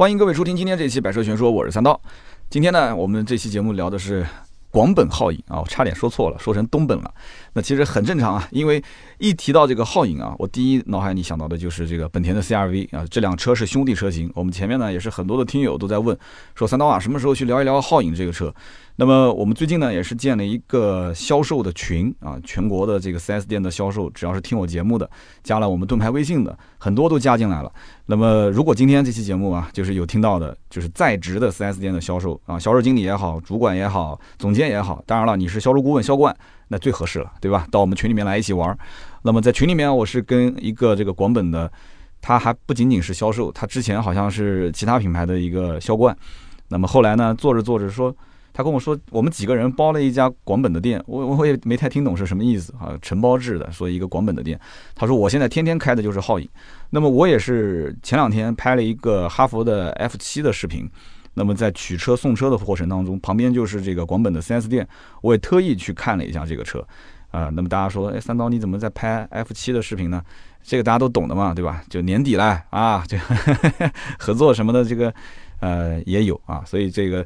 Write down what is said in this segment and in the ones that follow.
欢迎各位收听今天这期《百车全说》，我是三刀。今天呢，我们这期节目聊的是广本皓影啊，我差点说错了，说成东本了。那其实很正常啊，因为一提到这个皓影啊，我第一脑海里想到的就是这个本田的 CRV 啊，这辆车是兄弟车型。我们前面呢也是很多的听友都在问，说三刀啊，什么时候去聊一聊皓影这个车？那么我们最近呢也是建了一个销售的群啊，全国的这个 4S 店的销售，只要是听我节目的，加了我们盾牌微信的，很多都加进来了。那么如果今天这期节目啊，就是有听到的，就是在职的 4S 店的销售啊，销售经理也好，主管也好，总监也好，当然了，你是销售顾问、销冠，那最合适了，对吧？到我们群里面来一起玩。那么在群里面，我是跟一个这个广本的，他还不仅仅是销售，他之前好像是其他品牌的一个销冠。那么后来呢，做着做着说。他跟我说，我们几个人包了一家广本的店，我我也没太听懂是什么意思啊，承包制的，说一个广本的店。他说我现在天天开的就是皓影，那么我也是前两天拍了一个哈佛的 F 七的视频，那么在取车送车的过程当中，旁边就是这个广本的 4S 店，我也特意去看了一下这个车，啊，那么大家说，哎，三刀你怎么在拍 F 七的视频呢？这个大家都懂的嘛，对吧？就年底了啊，就 合作什么的，这个呃也有啊，所以这个。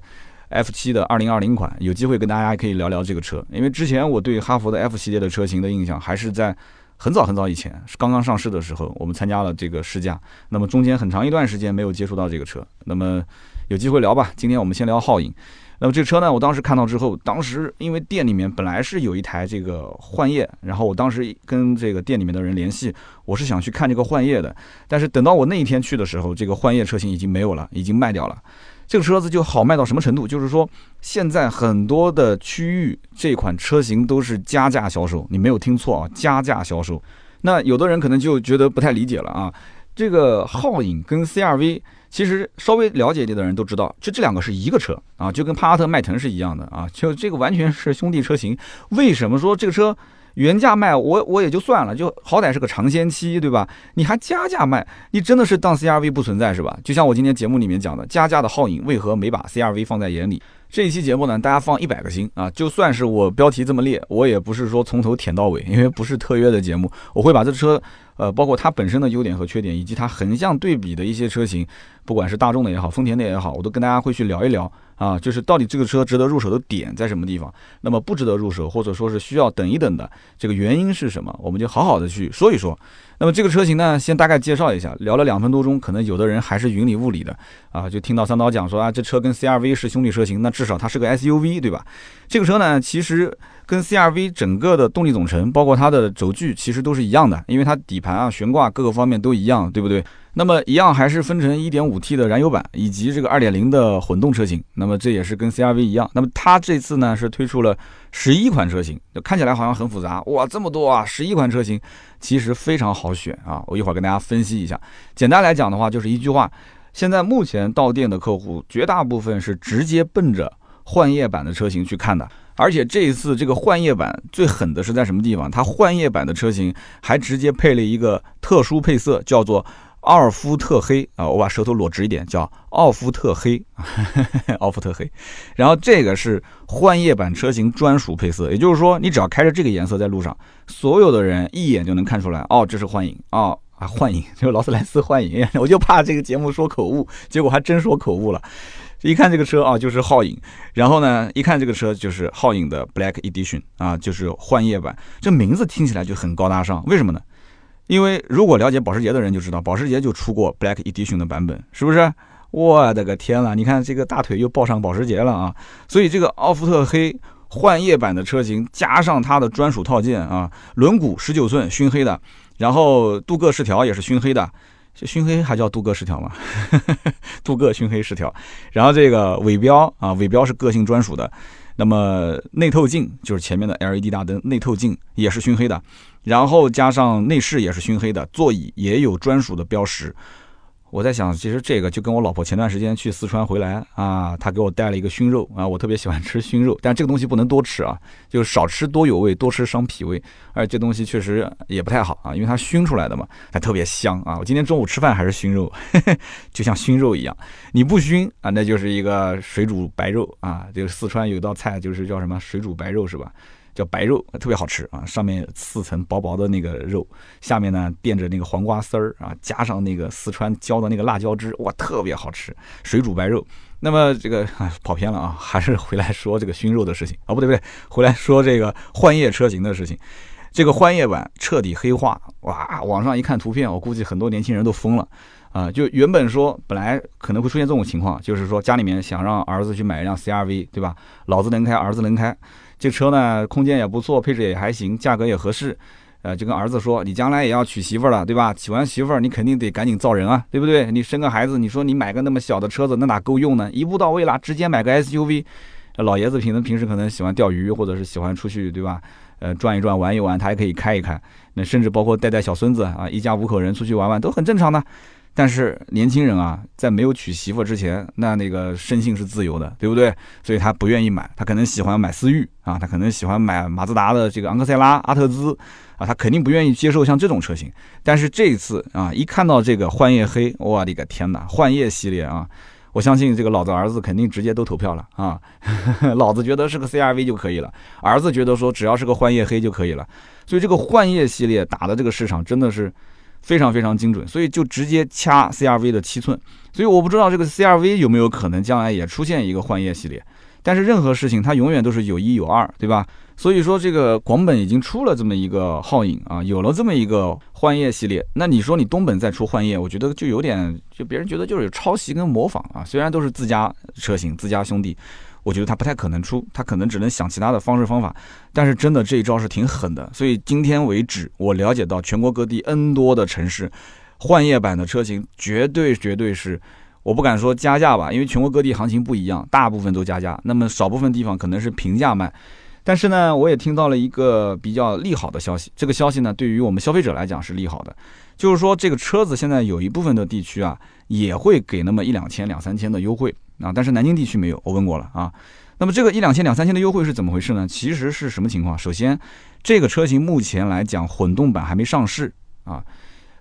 F 七的二零二零款，有机会跟大家可以聊聊这个车，因为之前我对哈弗的 F 系列的车型的印象，还是在很早很早以前，是刚刚上市的时候，我们参加了这个试驾，那么中间很长一段时间没有接触到这个车，那么有机会聊吧。今天我们先聊皓影，那么这车呢，我当时看到之后，当时因为店里面本来是有一台这个幻夜，然后我当时跟这个店里面的人联系，我是想去看这个幻夜的，但是等到我那一天去的时候，这个幻夜车型已经没有了，已经卖掉了。这个车子就好卖到什么程度？就是说，现在很多的区域这款车型都是加价销售，你没有听错啊，加价销售。那有的人可能就觉得不太理解了啊。这个皓影跟 CRV，其实稍微了解一点的人都知道，就这两个是一个车啊，就跟帕萨特、迈腾是一样的啊，就这个完全是兄弟车型。为什么说这个车？原价卖我我也就算了，就好歹是个尝鲜期，对吧？你还加价卖，你真的是当 CRV 不存在是吧？就像我今天节目里面讲的，加价的皓影为何没把 CRV 放在眼里？这一期节目呢，大家放一百个心啊！就算是我标题这么列，我也不是说从头舔到尾，因为不是特约的节目，我会把这车，呃，包括它本身的优点和缺点，以及它横向对比的一些车型，不管是大众的也好，丰田的也好，我都跟大家会去聊一聊。啊，就是到底这个车值得入手的点在什么地方？那么不值得入手，或者说是需要等一等的这个原因是什么？我们就好好的去说一说。那么这个车型呢，先大概介绍一下。聊了两分多钟，可能有的人还是云里雾里的啊，就听到三刀讲说啊，这车跟 CRV 是兄弟车型，那至少它是个 SUV，对吧？这个车呢，其实跟 CRV 整个的动力总成，包括它的轴距，其实都是一样的，因为它底盘啊、悬挂各个方面都一样，对不对？那么一样还是分成 1.5T 的燃油版以及这个2.0的混动车型。那么这也是跟 CRV 一样。那么它这次呢是推出了十一款车型就，看起来好像很复杂哇，这么多啊！十一款车型其实非常好选啊。我一会儿跟大家分析一下。简单来讲的话，就是一句话：现在目前到店的客户绝大部分是直接奔着幻夜版的车型去看的。而且这一次这个幻夜版最狠的是在什么地方？它幻夜版的车型还直接配了一个特殊配色，叫做。奥尔夫特黑啊，我把舌头裸直一点，叫奥夫特黑，奥夫特黑。然后这个是幻夜版车型专属配色，也就是说，你只要开着这个颜色在路上，所有的人一眼就能看出来，哦，这是幻影啊啊，幻影 就是劳斯莱斯幻影。我就怕这个节目说口误，结果还真说口误了。一看这个车啊，就是皓影。然后呢，一看这个车就是皓影的 Black Edition 啊，就是幻夜版。这名字听起来就很高大上，为什么呢？因为如果了解保时捷的人就知道，保时捷就出过 Black Edition 的版本，是不是？我的个天呐！你看这个大腿又抱上保时捷了啊！所以这个奥福特黑幻夜版的车型，加上它的专属套件啊，轮毂十九寸熏黑的，然后镀铬饰条也是熏黑的，熏黑还叫镀铬饰条吗？镀铬熏黑饰条，然后这个尾标啊，尾标是个性专属的。那么内透镜就是前面的 LED 大灯，内透镜也是熏黑的，然后加上内饰也是熏黑的，座椅也有专属的标识。我在想，其实这个就跟我老婆前段时间去四川回来啊，她给我带了一个熏肉啊，我特别喜欢吃熏肉，但这个东西不能多吃啊，就是少吃多有味，多吃伤脾胃。而且这东西确实也不太好啊，因为它熏出来的嘛，它特别香啊。我今天中午吃饭还是熏肉，就像熏肉一样，你不熏啊，那就是一个水煮白肉啊。这个四川有道菜就是叫什么水煮白肉是吧？叫白肉，特别好吃啊，上面四层薄薄的那个肉，下面呢垫着那个黄瓜丝儿啊，加上那个四川浇的那个辣椒汁，哇，特别好吃，水煮白肉。那么这个跑偏了啊，还是回来说这个熏肉的事情啊，不对不对，回来说这个幻夜车型的事情。这个幻夜版彻底黑化，哇！网上一看图片，我估计很多年轻人都疯了啊！就原本说本来可能会出现这种情况，就是说家里面想让儿子去买一辆 CRV，对吧？老子能开，儿子能开，这车呢空间也不错，配置也还行，价格也合适。呃，就跟儿子说，你将来也要娶媳妇了，对吧？娶完媳妇儿，你肯定得赶紧造人啊，对不对？你生个孩子，你说你买个那么小的车子，那哪够用呢？一步到位了，直接买个 SUV。老爷子平平时可能喜欢钓鱼，或者是喜欢出去，对吧？呃，转一转，玩一玩，他也可以开一开。那甚至包括带带小孙子啊，一家五口人出去玩玩都很正常的。但是年轻人啊，在没有娶媳妇之前，那那个生性是自由的，对不对？所以他不愿意买，他可能喜欢买思域啊，他可能喜欢买马自达的这个昂克赛拉、阿特兹啊，他肯定不愿意接受像这种车型。但是这一次啊，一看到这个幻夜黑，我的个天哪，幻夜系列啊！我相信这个老子儿子肯定直接都投票了啊！老子觉得是个 CRV 就可以了，儿子觉得说只要是个幻夜黑就可以了，所以这个幻夜系列打的这个市场真的是非常非常精准，所以就直接掐 CRV 的七寸，所以我不知道这个 CRV 有没有可能将来也出现一个幻夜系列，但是任何事情它永远都是有一有二，对吧？所以说，这个广本已经出了这么一个皓影啊，有了这么一个幻夜系列。那你说你东本再出幻夜，我觉得就有点，就别人觉得就是有抄袭跟模仿啊。虽然都是自家车型、自家兄弟，我觉得他不太可能出，他可能只能想其他的方式方法。但是真的这一招是挺狠的。所以今天为止，我了解到全国各地 N 多的城市，幻夜版的车型绝对绝对是，我不敢说加价吧，因为全国各地行情不一样，大部分都加价。那么少部分地方可能是平价卖。但是呢，我也听到了一个比较利好的消息。这个消息呢，对于我们消费者来讲是利好的，就是说这个车子现在有一部分的地区啊，也会给那么一两千、两三千的优惠啊。但是南京地区没有，我问过了啊。那么这个一两千、两三千的优惠是怎么回事呢？其实是什么情况？首先，这个车型目前来讲，混动版还没上市啊。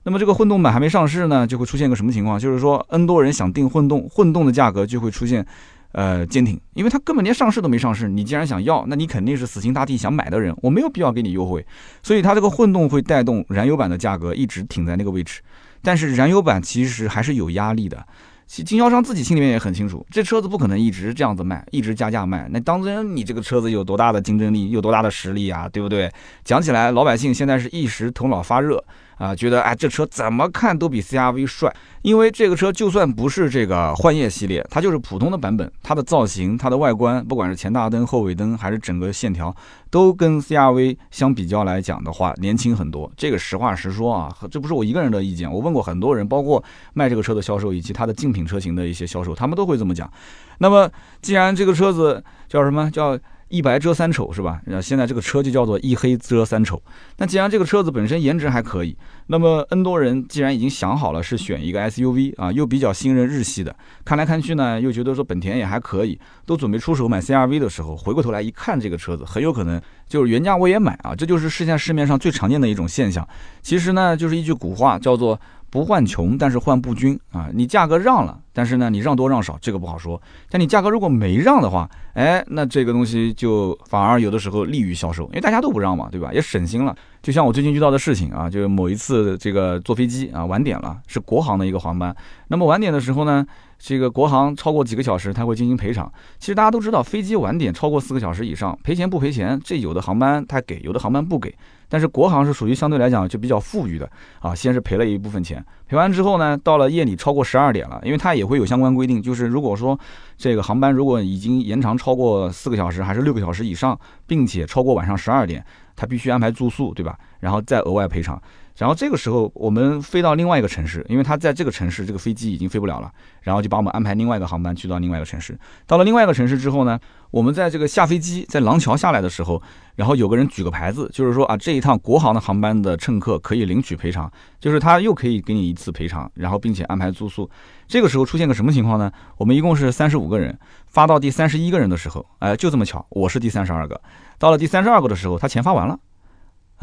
那么这个混动版还没上市呢，就会出现个什么情况？就是说，N 多人想订混动，混动的价格就会出现。呃，坚挺，因为它根本连上市都没上市。你既然想要，那你肯定是死心塌地想买的人，我没有必要给你优惠。所以它这个混动会带动燃油版的价格一直挺在那个位置。但是燃油版其实还是有压力的，其经销商自己心里面也很清楚，这车子不可能一直这样子卖，一直加价卖。那当真你这个车子有多大的竞争力，有多大的实力啊，对不对？讲起来，老百姓现在是一时头脑发热。啊，觉得哎，这车怎么看都比 CRV 帅，因为这个车就算不是这个幻夜系列，它就是普通的版本，它的造型、它的外观，不管是前大灯、后尾灯，还是整个线条，都跟 CRV 相比较来讲的话，年轻很多。这个实话实说啊，这不是我一个人的意见，我问过很多人，包括卖这个车的销售以及它的竞品车型的一些销售，他们都会这么讲。那么，既然这个车子叫什么叫？一白遮三丑是吧？那现在这个车就叫做一黑遮三丑。那既然这个车子本身颜值还可以，那么 N 多人既然已经想好了是选一个 SUV 啊，又比较信任日系的，看来看去呢，又觉得说本田也还可以，都准备出手买 CRV 的时候，回过头来一看这个车子，很有可能就是原价我也买啊，这就是现在市面上最常见的一种现象。其实呢，就是一句古话叫做。不患穷，但是患不均啊！你价格让了，但是呢，你让多让少，这个不好说。但你价格如果没让的话，哎，那这个东西就反而有的时候利于销售，因为大家都不让嘛，对吧？也省心了。就像我最近遇到的事情啊，就是某一次这个坐飞机啊晚点了，是国航的一个航班。那么晚点的时候呢，这个国航超过几个小时，他会进行赔偿。其实大家都知道，飞机晚点超过四个小时以上，赔钱不赔钱，这有的航班他给，有的航班不给。但是国航是属于相对来讲就比较富裕的啊，先是赔了一部分钱，赔完之后呢，到了夜里超过十二点了，因为它也会有相关规定，就是如果说这个航班如果已经延长超过四个小时还是六个小时以上，并且超过晚上十二点，它必须安排住宿，对吧？然后再额外赔偿。然后这个时候我们飞到另外一个城市，因为他在这个城市这个飞机已经飞不了了，然后就把我们安排另外一个航班去到另外一个城市。到了另外一个城市之后呢，我们在这个下飞机在廊桥下来的时候，然后有个人举个牌子，就是说啊这一趟国航的航班的乘客可以领取赔偿，就是他又可以给你一次赔偿，然后并且安排住宿。这个时候出现个什么情况呢？我们一共是三十五个人，发到第三十一个人的时候，哎就这么巧，我是第三十二个。到了第三十二个的时候，他钱发完了。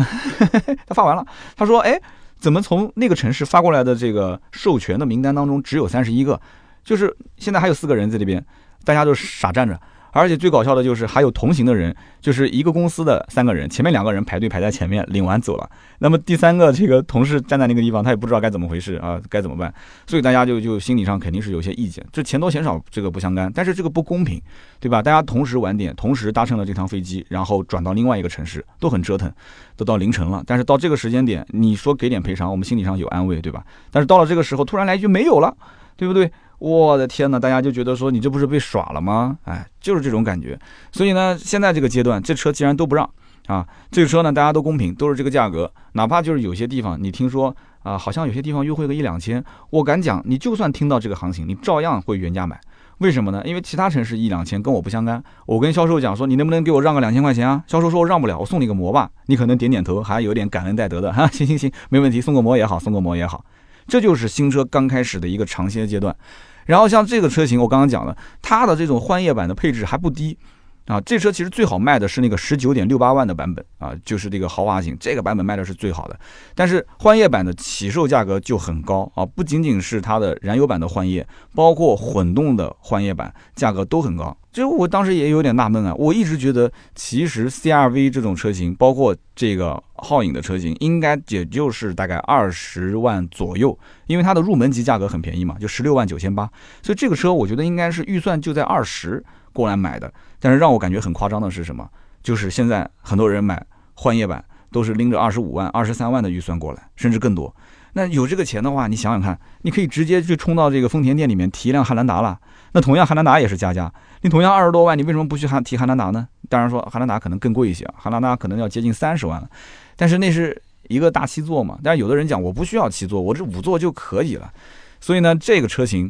他发完了，他说：“哎，怎么从那个城市发过来的这个授权的名单当中只有三十一个？就是现在还有四个人在这边，大家都傻站着。而且最搞笑的就是还有同行的人，就是一个公司的三个人，前面两个人排队排在前面领完走了，那么第三个这个同事站在那个地方，他也不知道该怎么回事啊，该怎么办？所以大家就就心理上肯定是有些意见，这钱多钱少这个不相干，但是这个不公平，对吧？大家同时晚点，同时搭乘了这趟飞机，然后转到另外一个城市，都很折腾，都到凌晨了，但是到这个时间点，你说给点赔偿，我们心理上有安慰，对吧？但是到了这个时候，突然来一句没有了，对不对？我的天呐，大家就觉得说你这不是被耍了吗？哎，就是这种感觉。所以呢，现在这个阶段，这车既然都不让啊，这个车呢大家都公平，都是这个价格，哪怕就是有些地方你听说啊，好像有些地方优惠个一两千，我敢讲，你就算听到这个行情，你照样会原价买。为什么呢？因为其他城市一两千跟我不相干。我跟销售讲说，你能不能给我让个两千块钱啊？销售说我让不了，我送你个膜吧。你可能点点头，还有点感恩戴德的 哈。行行行，没问题，送个膜也好，送个膜也好。这就是新车刚开始的一个尝鲜阶段。然后像这个车型，我刚刚讲了，它的这种换页版的配置还不低，啊，这车其实最好卖的是那个十九点六八万的版本啊，就是这个豪华型，这个版本卖的是最好的。但是幻夜版的起售价格就很高啊，不仅仅是它的燃油版的幻夜，包括混动的幻夜版价格都很高。就我当时也有点纳闷啊，我一直觉得其实 CRV 这种车型，包括这个皓影的车型，应该也就是大概二十万左右，因为它的入门级价格很便宜嘛，就十六万九千八，所以这个车我觉得应该是预算就在二十过来买的。但是让我感觉很夸张的是什么？就是现在很多人买换叶版都是拎着二十五万、二十三万的预算过来，甚至更多。那有这个钱的话，你想想看，你可以直接去冲到这个丰田店里面提一辆汉兰达了。那同样汉兰达也是加价，你同样二十多万，你为什么不去汉提汉兰达呢？当然说汉兰达可能更贵一些，汉兰达可能要接近三十万了。但是那是一个大七座嘛，但是有的人讲我不需要七座，我这五座就可以了。所以呢，这个车型，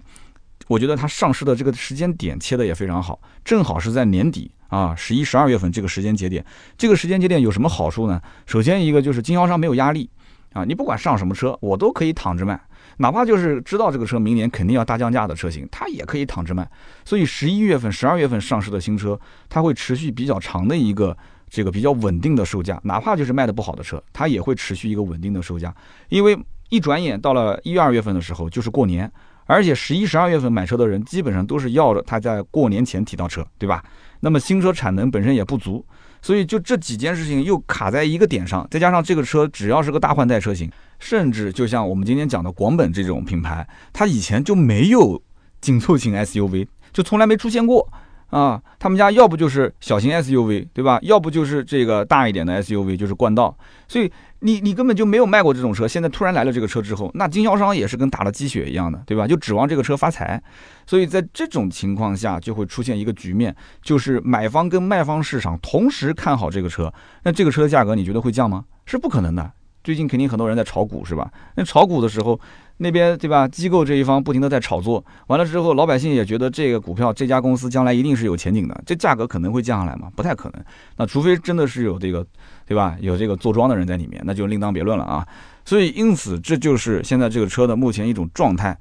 我觉得它上市的这个时间点切的也非常好，正好是在年底啊，十一、十二月份这个时间节点。这个时间节点有什么好处呢？首先一个就是经销商没有压力。啊，你不管上什么车，我都可以躺着卖，哪怕就是知道这个车明年肯定要大降价的车型，它也可以躺着卖。所以十一月份、十二月份上市的新车，它会持续比较长的一个这个比较稳定的售价，哪怕就是卖的不好的车，它也会持续一个稳定的售价。因为一转眼到了一、二月份的时候就是过年，而且十一、十二月份买车的人基本上都是要着他在过年前提到车，对吧？那么新车产能本身也不足。所以就这几件事情又卡在一个点上，再加上这个车只要是个大换代车型，甚至就像我们今天讲的广本这种品牌，它以前就没有紧凑型 SUV，就从来没出现过。啊，他们家要不就是小型 SUV，对吧？要不就是这个大一点的 SUV，就是冠道。所以你你根本就没有卖过这种车，现在突然来了这个车之后，那经销商也是跟打了鸡血一样的，对吧？就指望这个车发财。所以在这种情况下，就会出现一个局面，就是买方跟卖方市场同时看好这个车，那这个车的价格你觉得会降吗？是不可能的。最近肯定很多人在炒股，是吧？那炒股的时候。那边对吧？机构这一方不停的在炒作，完了之后，老百姓也觉得这个股票这家公司将来一定是有前景的，这价格可能会降下来吗？不太可能。那除非真的是有这个，对吧？有这个坐庄的人在里面，那就另当别论了啊。所以因此，这就是现在这个车的目前一种状态。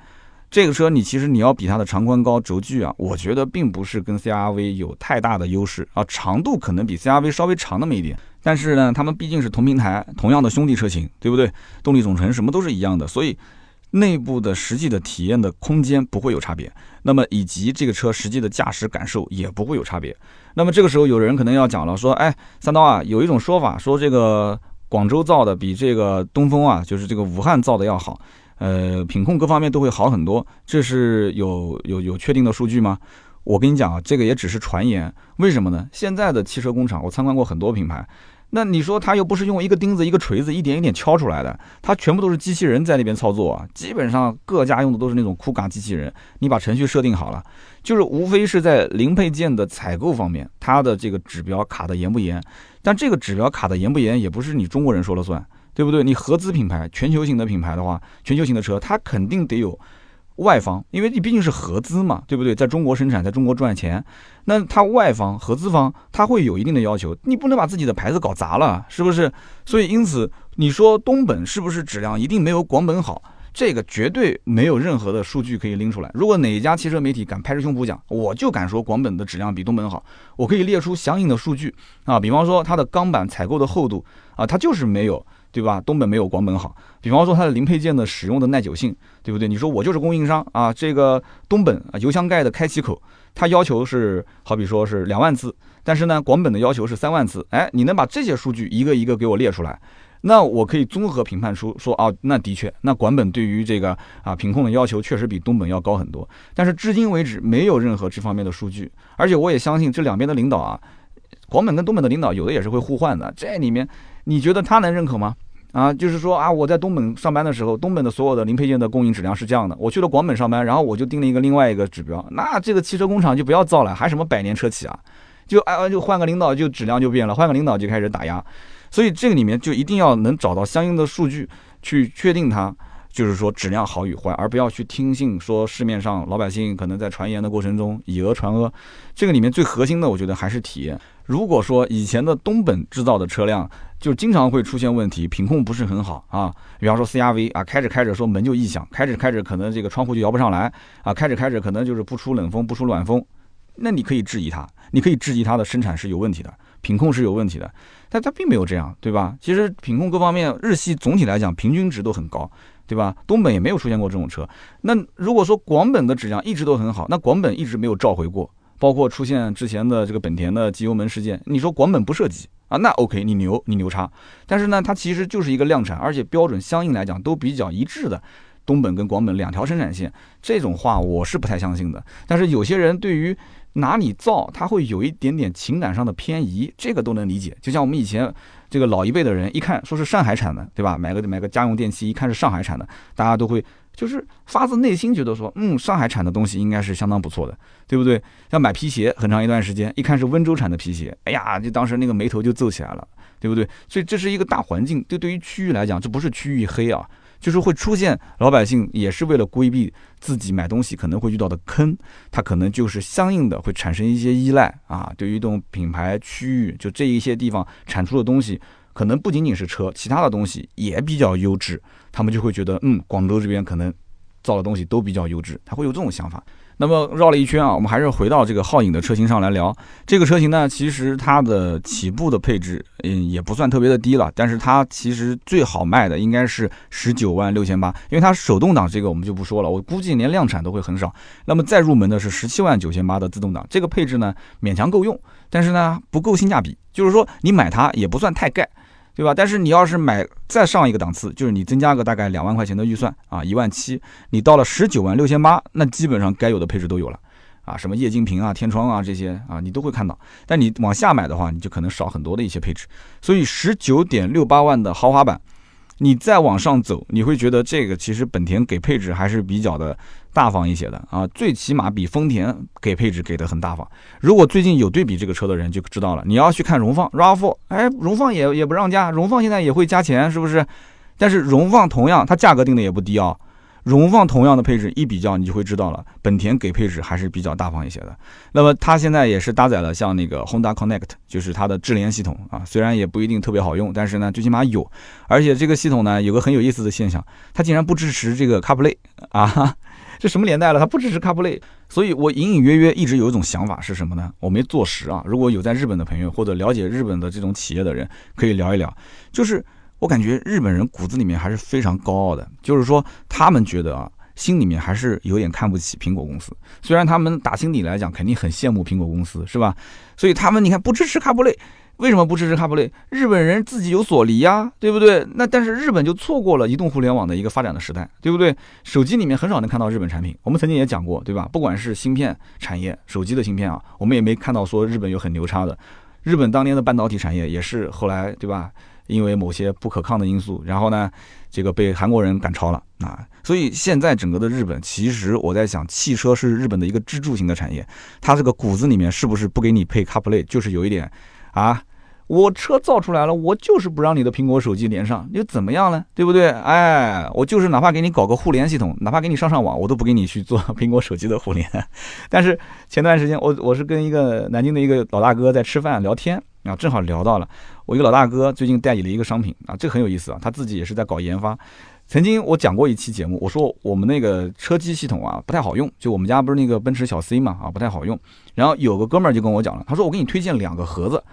这个车你其实你要比它的长宽高轴距啊，我觉得并不是跟 CRV 有太大的优势啊，长度可能比 CRV 稍微长那么一点。但是呢，他们毕竟是同平台，同样的兄弟车型，对不对？动力总成什么都是一样的，所以。内部的实际的体验的空间不会有差别，那么以及这个车实际的驾驶感受也不会有差别。那么这个时候有人可能要讲了，说，哎，三刀啊，有一种说法说这个广州造的比这个东风啊，就是这个武汉造的要好，呃，品控各方面都会好很多，这是有有有确定的数据吗？我跟你讲啊，这个也只是传言。为什么呢？现在的汽车工厂，我参观过很多品牌。那你说它又不是用一个钉子一个锤子一点一点敲出来的，它全部都是机器人在那边操作啊。基本上各家用的都是那种酷嘎机器人，你把程序设定好了，就是无非是在零配件的采购方面，它的这个指标卡的严不严。但这个指标卡的严不严，也不是你中国人说了算，对不对？你合资品牌、全球型的品牌的话，全球型的车，它肯定得有。外方，因为你毕竟是合资嘛，对不对？在中国生产，在中国赚钱，那它外方合资方，它会有一定的要求，你不能把自己的牌子搞砸了，是不是？所以因此，你说东本是不是质量一定没有广本好？这个绝对没有任何的数据可以拎出来。如果哪一家汽车媒体敢拍着胸脯讲，我就敢说广本的质量比东本好，我可以列出相应的数据啊，比方说它的钢板采购的厚度啊，它就是没有对吧？东本没有广本好。比方说它的零配件的使用的耐久性，对不对？你说我就是供应商啊，这个东本啊油箱盖的开启口，它要求是好比说是两万次，但是呢广本的要求是三万次。哎，你能把这些数据一个一个给我列出来，那我可以综合评判出说啊，那的确，那广本对于这个啊品控的要求确实比东本要高很多。但是至今为止没有任何这方面的数据，而且我也相信这两边的领导啊。广本跟东本的领导有的也是会互换的，这里面你觉得他能认可吗？啊，就是说啊，我在东本上班的时候，东本的所有的零配件的供应质量是这样的，我去了广本上班，然后我就定了一个另外一个指标，那这个汽车工厂就不要造了，还什么百年车企啊？就哎就换个领导就质量就变了，换个领导就开始打压，所以这个里面就一定要能找到相应的数据去确定它。就是说质量好与坏，而不要去听信说市面上老百姓可能在传言的过程中以讹传讹。这个里面最核心的，我觉得还是体验。如果说以前的东本制造的车辆就经常会出现问题，品控不是很好啊，比方说 CRV 啊，开着开着说门就异响，开着开着可能这个窗户就摇不上来啊，开着开着可能就是不出冷风不出暖风，那你可以质疑它，你可以质疑它的生产是有问题的，品控是有问题的，但它并没有这样，对吧？其实品控各方面日系总体来讲平均值都很高。对吧？东本也没有出现过这种车。那如果说广本的质量一直都很好，那广本一直没有召回过，包括出现之前的这个本田的机油门事件，你说广本不涉及啊？那 OK，你牛，你牛叉。但是呢，它其实就是一个量产，而且标准相应来讲都比较一致的东本跟广本两条生产线，这种话我是不太相信的。但是有些人对于哪里造，他会有一点点情感上的偏移，这个都能理解。就像我们以前。这个老一辈的人一看说是上海产的，对吧？买个买个家用电器，一看是上海产的，大家都会就是发自内心觉得说，嗯，上海产的东西应该是相当不错的，对不对？像买皮鞋，很长一段时间，一看是温州产的皮鞋，哎呀，就当时那个眉头就皱起来了，对不对？所以这是一个大环境，对对于区域来讲，这不是区域黑啊。就是会出现老百姓也是为了规避自己买东西可能会遇到的坑，他可能就是相应的会产生一些依赖啊。对于这种品牌区域，就这一些地方产出的东西，可能不仅仅是车，其他的东西也比较优质，他们就会觉得，嗯，广州这边可能造的东西都比较优质，他会有这种想法。那么绕了一圈啊，我们还是回到这个皓影的车型上来聊。这个车型呢，其实它的起步的配置，嗯，也不算特别的低了。但是它其实最好卖的应该是十九万六千八，因为它手动挡这个我们就不说了，我估计连量产都会很少。那么再入门的是十七万九千八的自动挡，这个配置呢勉强够用，但是呢不够性价比，就是说你买它也不算太盖。对吧？但是你要是买再上一个档次，就是你增加个大概两万块钱的预算啊，一万七，你到了十九万六千八，那基本上该有的配置都有了啊，什么液晶屏啊、天窗啊这些啊，你都会看到。但你往下买的话，你就可能少很多的一些配置。所以十九点六八万的豪华版。你再往上走，你会觉得这个其实本田给配置还是比较的大方一些的啊，最起码比丰田给配置给的很大方。如果最近有对比这个车的人就知道了，你要去看荣放 RAV4，哎，荣放也也不让加，荣放现在也会加钱，是不是？但是荣放同样，它价格定的也不低啊。荣放同样的配置一比较，你就会知道了，本田给配置还是比较大方一些的。那么它现在也是搭载了像那个 Honda Connect，就是它的智联系统啊，虽然也不一定特别好用，但是呢，最起码有。而且这个系统呢，有个很有意思的现象，它竟然不支持这个 CarPlay 啊，这什么年代了，它不支持 CarPlay？所以我隐隐约约一直有一种想法是什么呢？我没坐实啊。如果有在日本的朋友或者了解日本的这种企业的人，可以聊一聊，就是。我感觉日本人骨子里面还是非常高傲的，就是说他们觉得啊，心里面还是有点看不起苹果公司。虽然他们打心底来讲肯定很羡慕苹果公司，是吧？所以他们你看不支持卡布雷，为什么不支持 CarPlay？？日本人自己有所离呀，对不对？那但是日本就错过了移动互联网的一个发展的时代，对不对？手机里面很少能看到日本产品。我们曾经也讲过，对吧？不管是芯片产业，手机的芯片啊，我们也没看到说日本有很牛叉的。日本当年的半导体产业也是后来，对吧？因为某些不可抗的因素，然后呢，这个被韩国人赶超了啊，所以现在整个的日本，其实我在想，汽车是日本的一个支柱型的产业，它这个骨子里面是不是不给你配 CarPlay，就是有一点啊，我车造出来了，我就是不让你的苹果手机连上，又怎么样呢？对不对？哎，我就是哪怕给你搞个互联系统，哪怕给你上上网，我都不给你去做苹果手机的互联。但是前段时间，我我是跟一个南京的一个老大哥在吃饭聊天。啊，正好聊到了我一个老大哥最近代理了一个商品啊，这个很有意思啊，他自己也是在搞研发。曾经我讲过一期节目，我说我们那个车机系统啊不太好用，就我们家不是那个奔驰小 C 嘛啊不太好用。然后有个哥们儿就跟我讲了，他说我给你推荐两个盒子，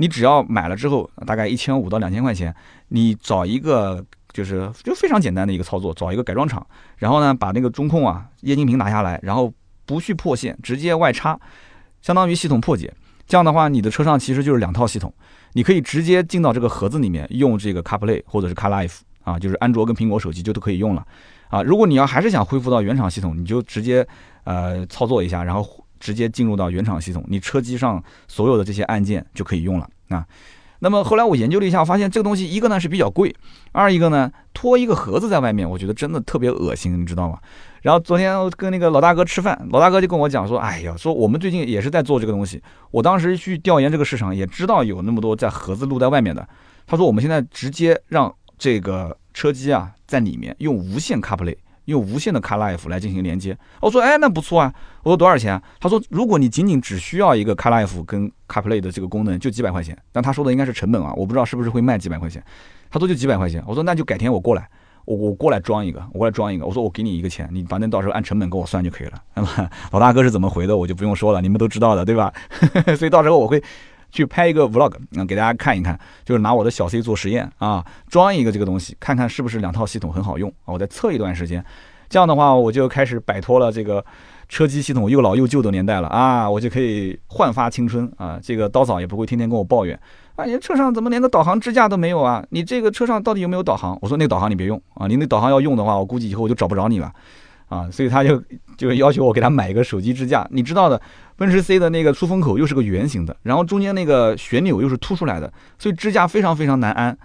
你只要买了之后，大概一千五到两千块钱，你找一个就是就非常简单的一个操作，找一个改装厂，然后呢把那个中控啊液晶屏拿下来，然后不去破线，直接外插，相当于系统破解。这样的话，你的车上其实就是两套系统，你可以直接进到这个盒子里面用这个 CarPlay 或者是 CarLife 啊，就是安卓跟苹果手机就都可以用了啊。如果你要还是想恢复到原厂系统，你就直接呃操作一下，然后直接进入到原厂系统，你车机上所有的这些按键就可以用了啊。那么后来我研究了一下，发现这个东西一个呢是比较贵，二一个呢拖一个盒子在外面，我觉得真的特别恶心，你知道吗？然后昨天跟那个老大哥吃饭，老大哥就跟我讲说，哎呀，说我们最近也是在做这个东西。我当时去调研这个市场，也知道有那么多在盒子露在外面的。他说我们现在直接让这个车机啊在里面用无线 CarPlay，用无线的 CarLife 来进行连接。我说哎，那不错啊。我说多少钱？他说如果你仅仅只需要一个 CarLife 跟 CarPlay 的这个功能，就几百块钱。但他说的应该是成本啊，我不知道是不是会卖几百块钱。他说就几百块钱。我说那就改天我过来。我我过来装一个，我过来装一个。我说我给你一个钱，你反正到时候按成本给我算就可以了。那么老大哥是怎么回的，我就不用说了，你们都知道的，对吧？所以到时候我会去拍一个 vlog，嗯，给大家看一看，就是拿我的小 C 做实验啊，装一个这个东西，看看是不是两套系统很好用啊。我再测一段时间，这样的话我就开始摆脱了这个车机系统又老又旧的年代了啊，我就可以焕发青春啊。这个刀嫂也不会天天跟我抱怨。啊，你车上怎么连个导航支架都没有啊？你这个车上到底有没有导航？我说那个导航你别用啊，你那导航要用的话，我估计以后我就找不着你了，啊，所以他就就要求我给他买一个手机支架。你知道的，奔驰 C 的那个出风口又是个圆形的，然后中间那个旋钮又是凸出来的，所以支架非常非常难安。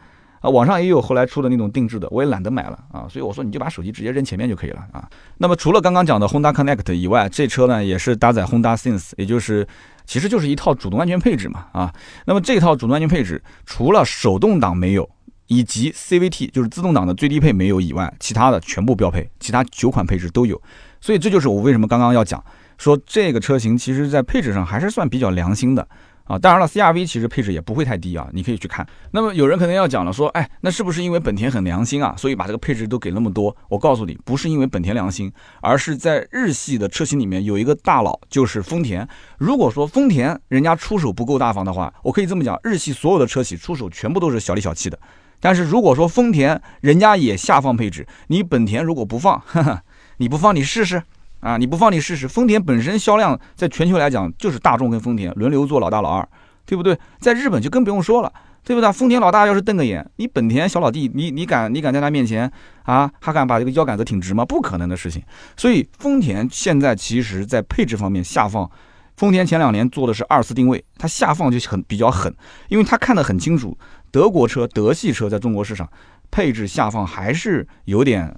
啊，网上也有后来出的那种定制的，我也懒得买了啊，所以我说你就把手机直接扔前面就可以了啊。那么除了刚刚讲的 Honda Connect 以外，这车呢也是搭载 Honda Sense，也就是。其实就是一套主动安全配置嘛，啊，那么这套主动安全配置除了手动挡没有，以及 CVT 就是自动挡的最低配没有以外，其他的全部标配，其他九款配置都有，所以这就是我为什么刚刚要讲，说这个车型其实在配置上还是算比较良心的。啊，当然了，CRV 其实配置也不会太低啊，你可以去看。那么有人可能要讲了，说，哎，那是不是因为本田很良心啊，所以把这个配置都给那么多？我告诉你，不是因为本田良心，而是在日系的车型里面有一个大佬，就是丰田。如果说丰田人家出手不够大方的话，我可以这么讲，日系所有的车企出手全部都是小里小气的。但是如果说丰田人家也下放配置，你本田如果不放，你不放你试试。啊，你不放你试试？丰田本身销量在全球来讲就是大众跟丰田轮流做老大老二，对不对？在日本就更不用说了，对不对？丰田老大要是瞪个眼，你本田小老弟，你你敢你敢在他面前啊？还敢把这个腰杆子挺直吗？不可能的事情。所以丰田现在其实在配置方面下放，丰田前两年做的是二次定位，它下放就很比较狠，因为他看得很清楚，德国车、德系车在中国市场配置下放还是有点。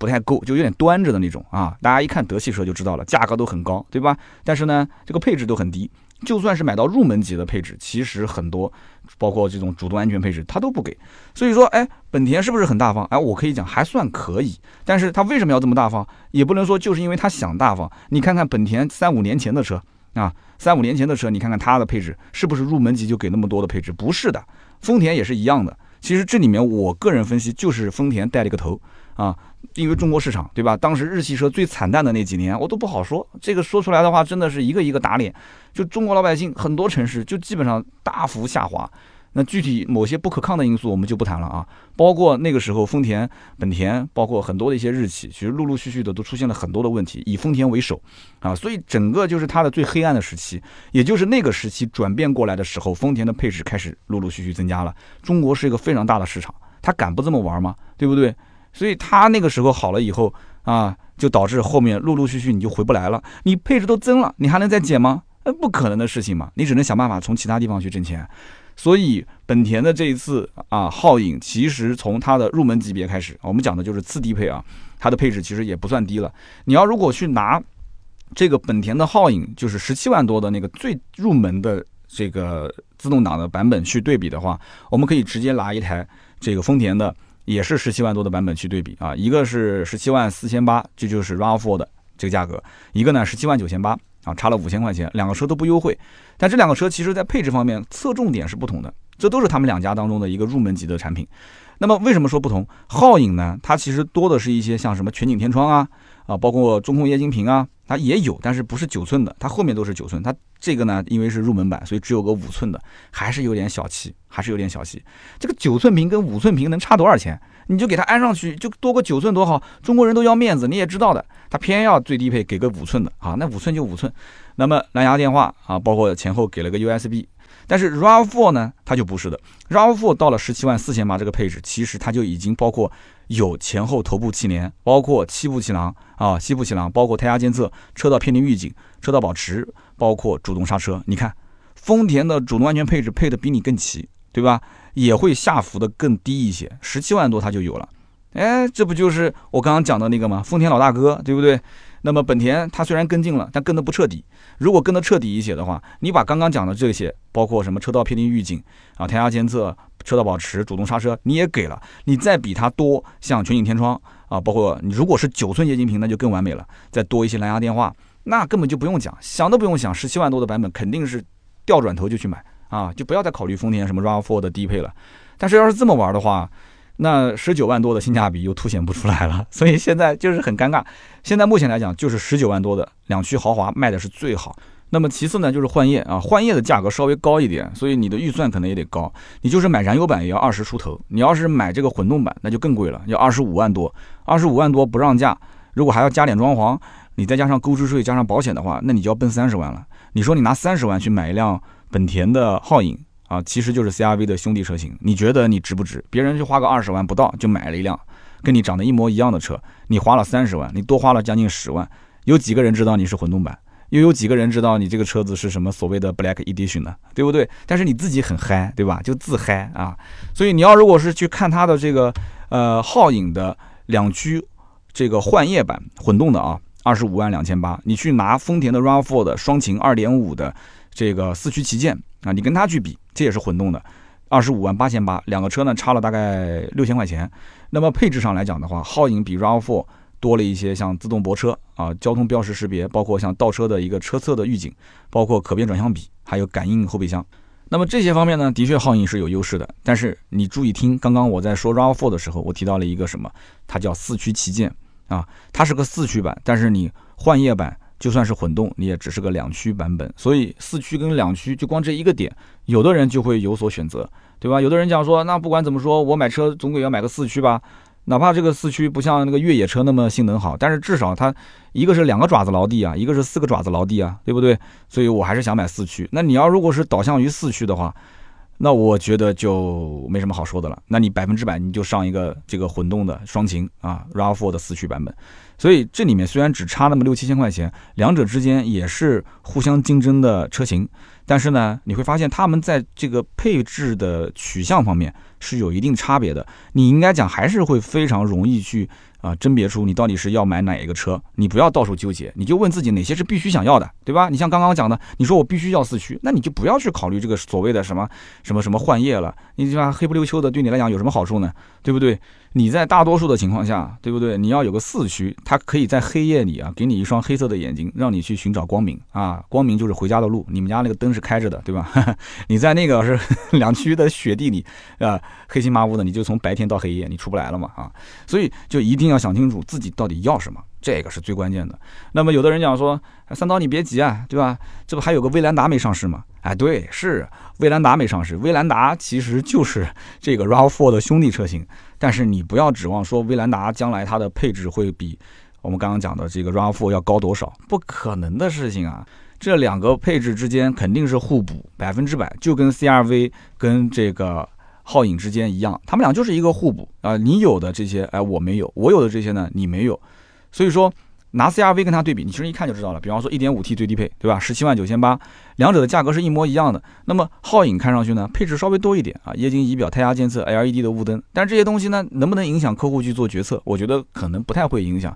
不太够，就有点端着的那种啊！大家一看德系车就知道了，价格都很高，对吧？但是呢，这个配置都很低。就算是买到入门级的配置，其实很多，包括这种主动安全配置，它都不给。所以说，哎，本田是不是很大方？哎，我可以讲还算可以。但是它为什么要这么大方？也不能说就是因为它想大方。你看看本田三五年前的车啊，三五年前的车，你看看它的配置是不是入门级就给那么多的配置？不是的，丰田也是一样的。其实这里面我个人分析，就是丰田带了一个头啊。因为中国市场，对吧？当时日系车最惨淡的那几年，我都不好说。这个说出来的话，真的是一个一个打脸。就中国老百姓，很多城市就基本上大幅下滑。那具体某些不可抗的因素，我们就不谈了啊。包括那个时候，丰田、本田，包括很多的一些日企，其实陆陆续续的都出现了很多的问题，以丰田为首啊。所以整个就是它的最黑暗的时期，也就是那个时期转变过来的时候，丰田的配置开始陆陆续续增加了。中国是一个非常大的市场，他敢不这么玩吗？对不对？所以他那个时候好了以后啊，就导致后面陆陆续续你就回不来了。你配置都增了，你还能再减吗？那不可能的事情嘛。你只能想办法从其他地方去挣钱。所以本田的这一次啊，皓影其实从它的入门级别开始，我们讲的就是次低配啊，它的配置其实也不算低了。你要如果去拿这个本田的皓影，就是十七万多的那个最入门的这个自动挡的版本去对比的话，我们可以直接拿一台这个丰田的。也是十七万多的版本去对比啊，一个是十七万四千八，这就是 RAV4 的这个价格，一个呢十七万九千八啊，差了五千块钱，两个车都不优惠，但这两个车其实在配置方面侧重点是不同的，这都是他们两家当中的一个入门级的产品。那么为什么说不同？皓影呢，它其实多的是一些像什么全景天窗啊啊，包括中控液晶屏啊，它也有，但是不是九寸的，它后面都是九寸，它这个呢，因为是入门版，所以只有个五寸的，还是有点小气，还是有点小气。这个九寸屏跟五寸屏能差多少钱？你就给它安上去，就多个九寸多好。中国人都要面子，你也知道的，他偏要最低配给个五寸的啊，那五寸就五寸。那么蓝牙电话啊，包括前后给了个 USB，但是 RAV4 呢，它就不是的。RAV4 到了十七万四千八这个配置，其实它就已经包括有前后头部气帘，包括七部气囊啊，七部气囊，包括胎压监测、车道偏离预警、车道保持，包括主动刹车。你看，丰田的主动安全配置配的比你更齐，对吧？也会下浮的更低一些，十七万多它就有了。哎，这不就是我刚刚讲的那个吗？丰田老大哥，对不对？那么本田它虽然跟进了，但跟的不彻底。如果跟的彻底一些的话，你把刚刚讲的这些，包括什么车道偏离预警啊、胎压监测、车道保持、主动刹车，你也给了，你再比它多，像全景天窗啊，包括你如果是九寸液晶屏，那就更完美了。再多一些蓝牙电话，那根本就不用讲，想都不用想，十七万多的版本肯定是掉转头就去买啊，就不要再考虑丰田什么 RAV4 的低配了。但是要是这么玩的话，那十九万多的性价比又凸显不出来了，所以现在就是很尴尬。现在目前来讲，就是十九万多的两驱豪华卖的是最好。那么其次呢，就是换液啊，换液的价格稍微高一点，所以你的预算可能也得高。你就是买燃油版也要二十出头，你要是买这个混动版，那就更贵了，要二十五万多。二十五万多不让价，如果还要加点装潢，你再加上购置税加上保险的话，那你就要奔三十万了。你说你拿三十万去买一辆本田的皓影？啊，其实就是 CRV 的兄弟车型，你觉得你值不值？别人就花个二十万不到就买了一辆跟你长得一模一样的车，你花了三十万，你多花了将近十万，有几个人知道你是混动版？又有几个人知道你这个车子是什么所谓的 Black Edition 呢？对不对？但是你自己很嗨，对吧？就自嗨啊！所以你要如果是去看它的这个呃皓影的两驱这个幻夜版混动的啊，二十五万两千八，你去拿丰田的 RAV4 的双擎二点五的这个四驱旗舰。啊，你跟它去比，这也是混动的，二十五万八千八，两个车呢差了大概六千块钱。那么配置上来讲的话，皓影比 RAV4 多了一些，像自动泊车啊、交通标识识别，包括像倒车的一个车侧的预警，包括可变转向比，还有感应后备箱。那么这些方面呢，的确皓影是有优势的。但是你注意听，刚刚我在说 RAV4 的时候，我提到了一个什么？它叫四驱旗舰啊，它是个四驱版，但是你换夜版。就算是混动，你也只是个两驱版本，所以四驱跟两驱就光这一个点，有的人就会有所选择，对吧？有的人讲说，那不管怎么说，我买车总归要买个四驱吧，哪怕这个四驱不像那个越野车那么性能好，但是至少它一个是两个爪子牢地啊，一个是四个爪子牢地啊，对不对？所以我还是想买四驱。那你要如果是导向于四驱的话，那我觉得就没什么好说的了。那你百分之百你就上一个这个混动的双擎啊，RAV4 的四驱版本。所以这里面虽然只差那么六七千块钱，两者之间也是互相竞争的车型，但是呢，你会发现他们在这个配置的取向方面是有一定差别的。你应该讲还是会非常容易去。啊，甄别出你到底是要买哪一个车，你不要到处纠结，你就问自己哪些是必须想要的，对吧？你像刚刚讲的，你说我必须要四驱，那你就不要去考虑这个所谓的什么什么什么换液了，你说黑不溜秋的对你来讲有什么好处呢？对不对？你在大多数的情况下，对不对？你要有个四驱，它可以在黑夜里啊，给你一双黑色的眼睛，让你去寻找光明啊，光明就是回家的路，你们家那个灯是开着的，对吧？你在那个是 两驱的雪地里啊，黑漆麻乌的，你就从白天到黑夜，你出不来了嘛啊，所以就一定。要想清楚自己到底要什么，这个是最关键的。那么有的人讲说，三刀你别急啊，对吧？这不还有个威兰达没上市吗？哎，对，是威兰达没上市。威兰达其实就是 这个 RAV4 的兄弟车型，但是你不要指望说威兰达将来它的配置会比我们刚刚讲的这个 RAV4 要高多少，不可能的事情啊！这两个配置之间肯定是互补，百分之百，就跟 CRV 跟这个。皓影之间一样，他们俩就是一个互补啊。你有的这些，哎，我没有；我有的这些呢，你没有。所以说，拿 CRV 跟它对比，你其实一看就知道了。比方说，1.5T 最低配，对吧？十七万九千八，两者的价格是一模一样的。那么皓影看上去呢，配置稍微多一点啊，液晶仪表、胎压监测、LED 的雾灯。但是这些东西呢，能不能影响客户去做决策？我觉得可能不太会影响。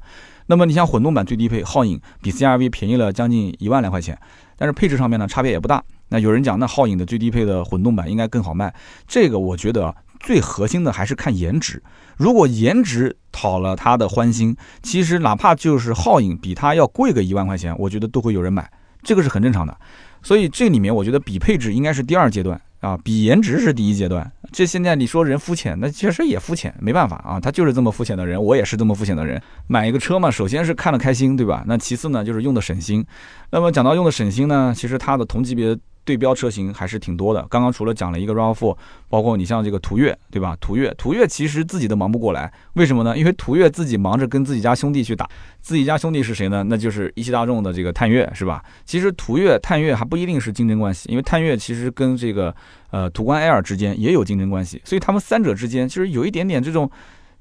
那么你像混动版最低配，皓影比 CRV 便宜了将近一万来块钱，但是配置上面呢，差别也不大。那有人讲，那皓影的最低配的混动版应该更好卖。这个我觉得最核心的还是看颜值。如果颜值讨了他的欢心，其实哪怕就是皓影比它要贵个一万块钱，我觉得都会有人买，这个是很正常的。所以这里面我觉得比配置应该是第二阶段啊，比颜值是第一阶段。这现在你说人肤浅，那确实也肤浅，没办法啊，他就是这么肤浅的人，我也是这么肤浅的人。买一个车嘛，首先是看了开心，对吧？那其次呢，就是用的省心。那么讲到用的省心呢，其实它的同级别。对标车型还是挺多的。刚刚除了讲了一个 RAV4，包括你像这个途岳，对吧？途岳，途岳其实自己都忙不过来，为什么呢？因为途岳自己忙着跟自己家兄弟去打，自己家兄弟是谁呢？那就是一汽大众的这个探岳，是吧？其实途岳、探岳还不一定是竞争关系，因为探岳其实跟这个呃途观 L 之间也有竞争关系，所以他们三者之间其实有一点点这种。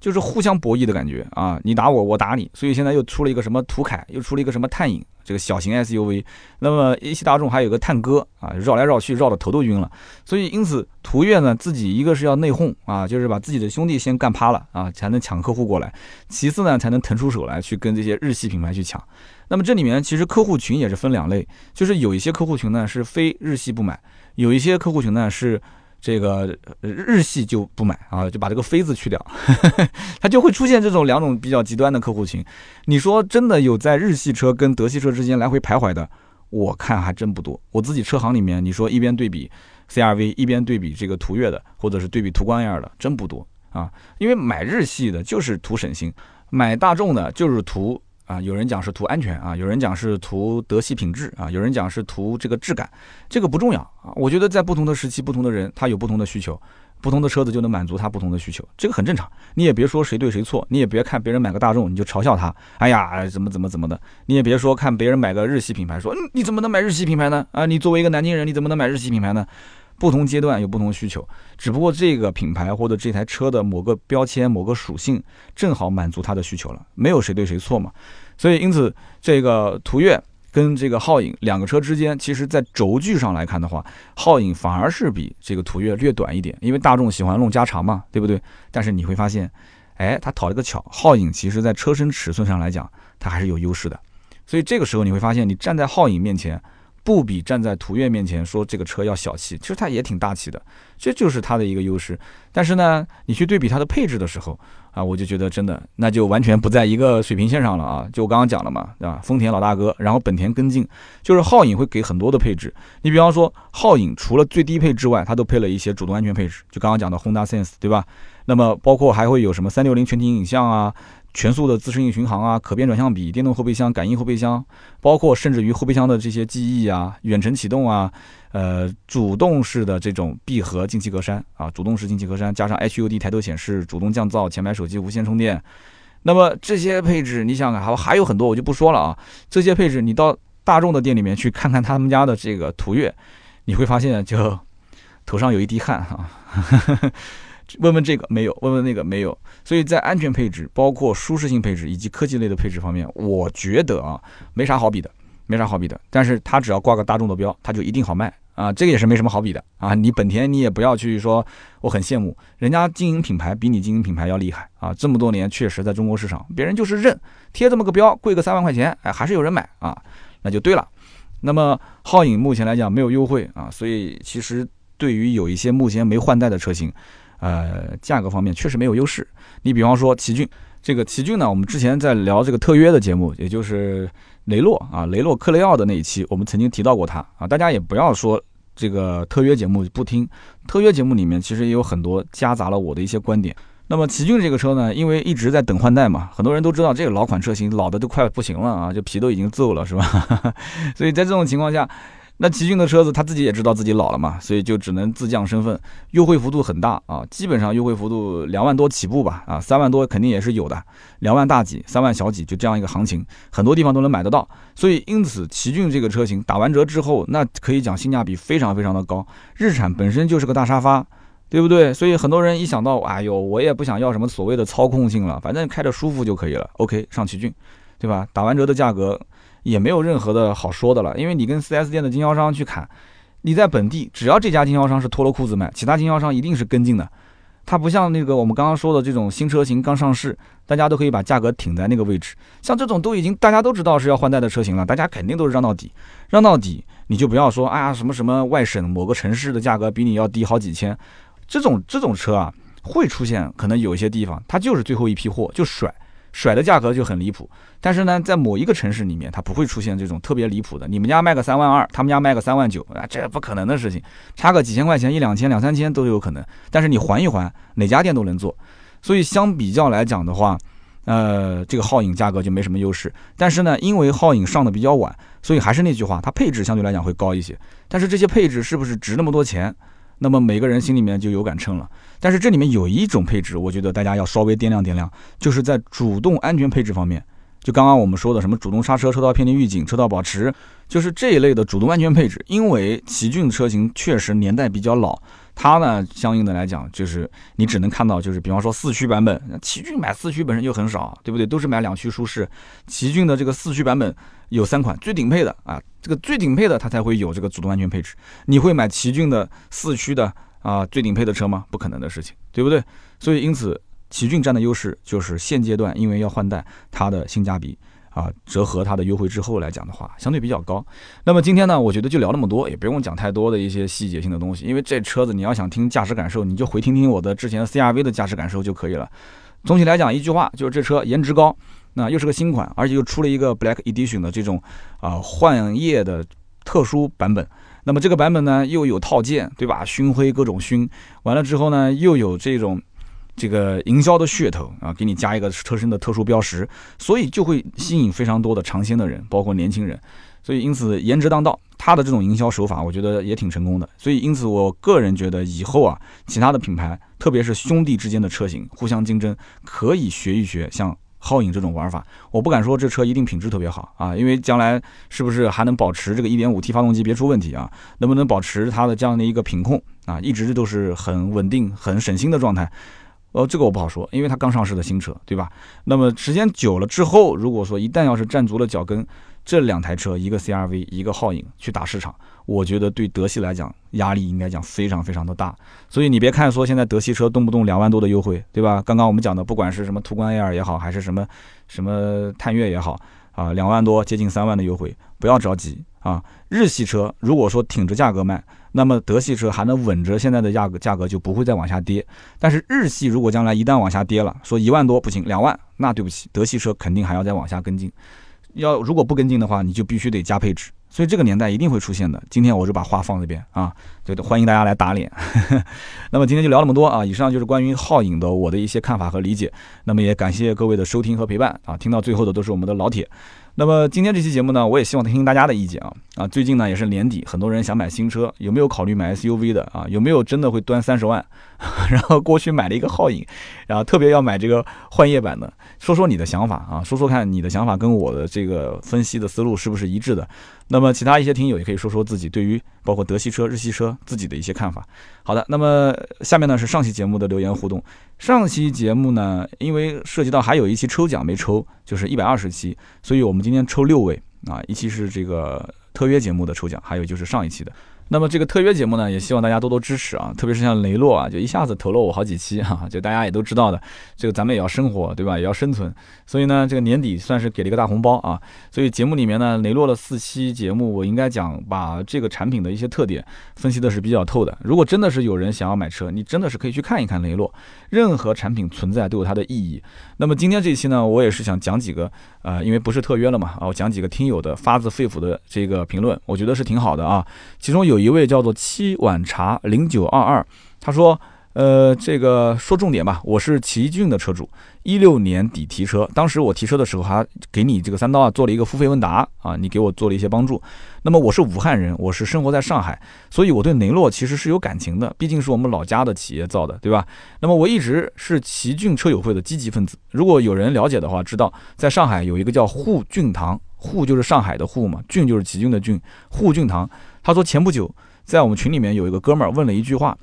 就是互相博弈的感觉啊，你打我，我打你，所以现在又出了一个什么途凯，又出了一个什么探影，这个小型 SUV。那么一汽大众还有个探歌啊，绕来绕去，绕的头都晕了。所以因此途岳呢，自己一个是要内讧啊，就是把自己的兄弟先干趴了啊，才能抢客户过来；其次呢，才能腾出手来去跟这些日系品牌去抢。那么这里面其实客户群也是分两类，就是有一些客户群呢是非日系不买，有一些客户群呢是。这个日系就不买啊，就把这个“飞”字去掉，它就会出现这种两种比较极端的客户群。你说真的有在日系车跟德系车之间来回徘徊的，我看还真不多。我自己车行里面，你说一边对比 CRV，一边对比这个途岳的，或者是对比途观 L 的，真不多啊。因为买日系的就是图省心，买大众的就是图。啊，有人讲是图安全啊，有人讲是图德系品质啊，有人讲是图这个质感，这个不重要啊。我觉得在不同的时期，不同的人他有不同的需求，不同的车子就能满足他不同的需求，这个很正常。你也别说谁对谁错，你也别看别人买个大众你就嘲笑他，哎呀怎么怎么怎么的。你也别说看别人买个日系品牌说，嗯你怎么能买日系品牌呢？啊，你作为一个南京人，你怎么能买日系品牌呢？不同阶段有不同需求，只不过这个品牌或者这台车的某个标签、某个属性正好满足他的需求了，没有谁对谁错嘛。所以因此，这个途岳跟这个皓影两个车之间，其实在轴距上来看的话，皓影反而是比这个途岳略短一点，因为大众喜欢弄加长嘛，对不对？但是你会发现，哎，它讨了个巧，皓影其实在车身尺寸上来讲，它还是有优势的。所以这个时候你会发现，你站在皓影面前。不比站在途岳面前说这个车要小气，其实它也挺大气的，这就是它的一个优势。但是呢，你去对比它的配置的时候啊，我就觉得真的那就完全不在一个水平线上了啊。就我刚刚讲了嘛，对吧？丰田老大哥，然后本田跟进，就是皓影会给很多的配置。你比方说，皓影除了最低配之外，它都配了一些主动安全配置，就刚刚讲的 Honda Sense，对吧？那么包括还会有什么三六零全景影像啊？全速的自适应巡航啊，可变转向比、电动后备箱、感应后备箱，包括甚至于后备箱的这些记忆啊、远程启动啊，呃，主动式的这种闭合进气格栅啊，主动式进气格栅加上 HUD 抬头显示、主动降噪、前排手机无线充电，那么这些配置，你想想还还有很多，我就不说了啊。这些配置你到大众的店里面去看看他们家的这个途岳，你会发现就头上有一滴汗哈。问问这个没有，问问那个没有，所以在安全配置、包括舒适性配置以及科技类的配置方面，我觉得啊，没啥好比的，没啥好比的。但是它只要挂个大众的标，它就一定好卖啊，这个也是没什么好比的啊。你本田你也不要去说，我很羡慕人家经营品牌比你经营品牌要厉害啊。这么多年确实在中国市场，别人就是认贴这么个标，贵个三万块钱，哎，还是有人买啊，那就对了。那么皓影目前来讲没有优惠啊，所以其实对于有一些目前没换代的车型。呃，价格方面确实没有优势。你比方说奇骏，这个奇骏呢，我们之前在聊这个特约的节目，也就是雷诺啊，雷诺克雷奥的那一期，我们曾经提到过它啊。大家也不要说这个特约节目不听，特约节目里面其实也有很多夹杂了我的一些观点。那么奇骏这个车呢，因为一直在等换代嘛，很多人都知道这个老款车型老的都快不行了啊，就皮都已经皱了，是吧？所以在这种情况下。那奇骏的车子他自己也知道自己老了嘛，所以就只能自降身份，优惠幅度很大啊，基本上优惠幅度两万多起步吧，啊，三万多肯定也是有的，两万大几，三万小几，就这样一个行情，很多地方都能买得到。所以因此奇骏这个车型打完折之后，那可以讲性价比非常非常的高，日产本身就是个大沙发，对不对？所以很多人一想到，哎呦，我也不想要什么所谓的操控性了，反正开着舒服就可以了，OK，上奇骏，对吧？打完折的价格。也没有任何的好说的了，因为你跟 4S 店的经销商去砍，你在本地只要这家经销商是脱了裤子卖，其他经销商一定是跟进的。它不像那个我们刚刚说的这种新车型刚上市，大家都可以把价格挺在那个位置。像这种都已经大家都知道是要换代的车型了，大家肯定都是让到底，让到底你就不要说哎呀什么什么外省某个城市的价格比你要低好几千，这种这种车啊会出现可能有一些地方它就是最后一批货就甩。甩的价格就很离谱。但是呢，在某一个城市里面，它不会出现这种特别离谱的。你们家卖个三万二，他们家卖个三万九啊，这不可能的事情，差个几千块钱，一两千、两三千都有可能。但是你还一还，哪家店都能做。所以相比较来讲的话，呃，这个皓影价格就没什么优势。但是呢，因为皓影上的比较晚，所以还是那句话，它配置相对来讲会高一些。但是这些配置是不是值那么多钱？那么每个人心里面就有杆秤了。但是这里面有一种配置，我觉得大家要稍微掂量掂量，就是在主动安全配置方面。就刚刚我们说的什么主动刹车、车道偏离预警、车道保持，就是这一类的主动安全配置。因为奇骏车型确实年代比较老，它呢相应的来讲，就是你只能看到，就是比方说四驱版本，奇骏买四驱本身就很少，对不对？都是买两驱舒适。奇骏的这个四驱版本有三款，最顶配的啊，这个最顶配的它才会有这个主动安全配置。你会买奇骏的四驱的啊最顶配的车吗？不可能的事情，对不对？所以因此。奇骏占的优势就是现阶段，因为要换代，它的性价比啊，折合它的优惠之后来讲的话，相对比较高。那么今天呢，我觉得就聊那么多，也不用讲太多的一些细节性的东西，因为这车子你要想听驾驶感受，你就回听听我的之前 CRV 的驾驶感受就可以了。总体来讲，一句话就是这车颜值高，那又是个新款，而且又出了一个 Black Edition 的这种啊幻夜的特殊版本。那么这个版本呢，又有套件，对吧？熏灰各种熏，完了之后呢，又有这种。这个营销的噱头啊，给你加一个车身的特殊标识，所以就会吸引非常多的尝鲜的人，包括年轻人。所以因此颜值当道，他的这种营销手法，我觉得也挺成功的。所以因此，我个人觉得以后啊，其他的品牌，特别是兄弟之间的车型互相竞争，可以学一学像皓影这种玩法。我不敢说这车一定品质特别好啊，因为将来是不是还能保持这个 1.5T 发动机别出问题啊？能不能保持它的这样的一个品控啊，一直都是很稳定、很省心的状态？呃，这个我不好说，因为它刚上市的新车，对吧？那么时间久了之后，如果说一旦要是站足了脚跟，这两台车，一个 CRV，一个皓影去打市场，我觉得对德系来讲压力应该讲非常非常的大。所以你别看说现在德系车动不动两万多的优惠，对吧？刚刚我们讲的，不管是什么途观 L 也好，还是什么什么探岳也好，啊，两万多接近三万的优惠，不要着急啊。日系车如果说挺着价格卖。那么德系车还能稳着现在的价格，价格就不会再往下跌。但是日系如果将来一旦往下跌了，说一万多不行，两万，那对不起，德系车肯定还要再往下跟进。要如果不跟进的话，你就必须得加配置。所以这个年代一定会出现的。今天我就把话放这边啊，就欢迎大家来打脸。那么今天就聊那么多啊，以上就是关于皓影的我的一些看法和理解。那么也感谢各位的收听和陪伴啊，听到最后的都是我们的老铁。那么今天这期节目呢，我也希望听听大家的意见啊啊！最近呢也是年底，很多人想买新车，有没有考虑买 SUV 的啊？有没有真的会端三十万，然后过去买了一个皓影，然后特别要买这个幻夜版的？说说你的想法啊，说说看你的想法跟我的这个分析的思路是不是一致的？那么其他一些听友也可以说说自己对于包括德系车、日系车自己的一些看法。好的，那么下面呢是上期节目的留言互动。上期节目呢，因为涉及到还有一期抽奖没抽，就是一百二十期，所以我们今天抽六位啊，一期是这个特约节目的抽奖，还有就是上一期的。那么这个特约节目呢，也希望大家多多支持啊，特别是像雷诺啊，就一下子投了我好几期哈，就大家也都知道的，这个咱们也要生活对吧，也要生存，所以呢，这个年底算是给了一个大红包啊。所以节目里面呢，雷诺的四期节目，我应该讲把这个产品的一些特点分析的是比较透的。如果真的是有人想要买车，你真的是可以去看一看雷诺，任何产品存在都有它的意义。那么今天这一期呢，我也是想讲几个，呃，因为不是特约了嘛，啊，我讲几个听友的发自肺腑的这个评论，我觉得是挺好的啊，其中有。一位叫做七碗茶零九二二，他说：“呃，这个说重点吧，我是奇骏的车主，一六年底提车，当时我提车的时候还给你这个三刀啊做了一个付费问答啊，你给我做了一些帮助。那么我是武汉人，我是生活在上海，所以我对雷诺其实是有感情的，毕竟是我们老家的企业造的，对吧？那么我一直是奇骏车友会的积极分子。如果有人了解的话，知道在上海有一个叫沪骏堂，沪就是上海的沪嘛，骏就是奇骏的骏，沪骏堂。”他说前不久在我们群里面有一个哥们儿问了一句话，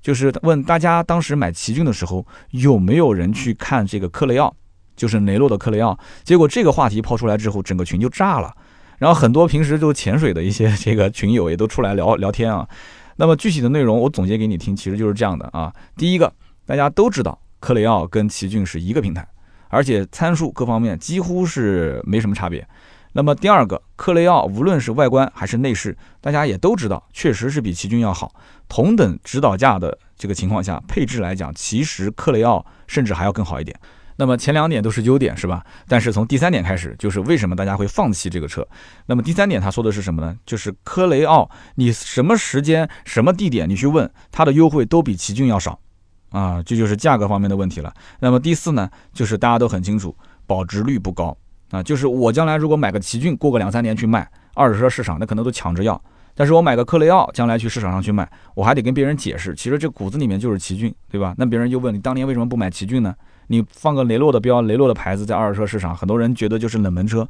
就是问大家当时买奇骏的时候有没有人去看这个克雷奥，就是雷诺的克雷奥。结果这个话题抛出来之后，整个群就炸了。然后很多平时都潜水的一些这个群友也都出来聊聊天啊。那么具体的内容我总结给你听，其实就是这样的啊。第一个，大家都知道克雷奥跟奇骏是一个平台，而且参数各方面几乎是没什么差别。那么第二个，克雷奥无论是外观还是内饰，大家也都知道，确实是比奇骏要好。同等指导价的这个情况下，配置来讲，其实克雷奥甚至还要更好一点。那么前两点都是优点，是吧？但是从第三点开始，就是为什么大家会放弃这个车？那么第三点他说的是什么呢？就是科雷傲，你什么时间、什么地点你去问，它的优惠都比奇骏要少，啊，这就是价格方面的问题了。那么第四呢，就是大家都很清楚，保值率不高啊，就是我将来如果买个奇骏，过个两三年去卖二手车市场，那可能都抢着要。但是我买个科雷傲，将来去市场上去卖，我还得跟别人解释，其实这骨子里面就是奇骏，对吧？那别人就问你当年为什么不买奇骏呢？你放个雷诺的标，雷诺的牌子在二手车市场，很多人觉得就是冷门车。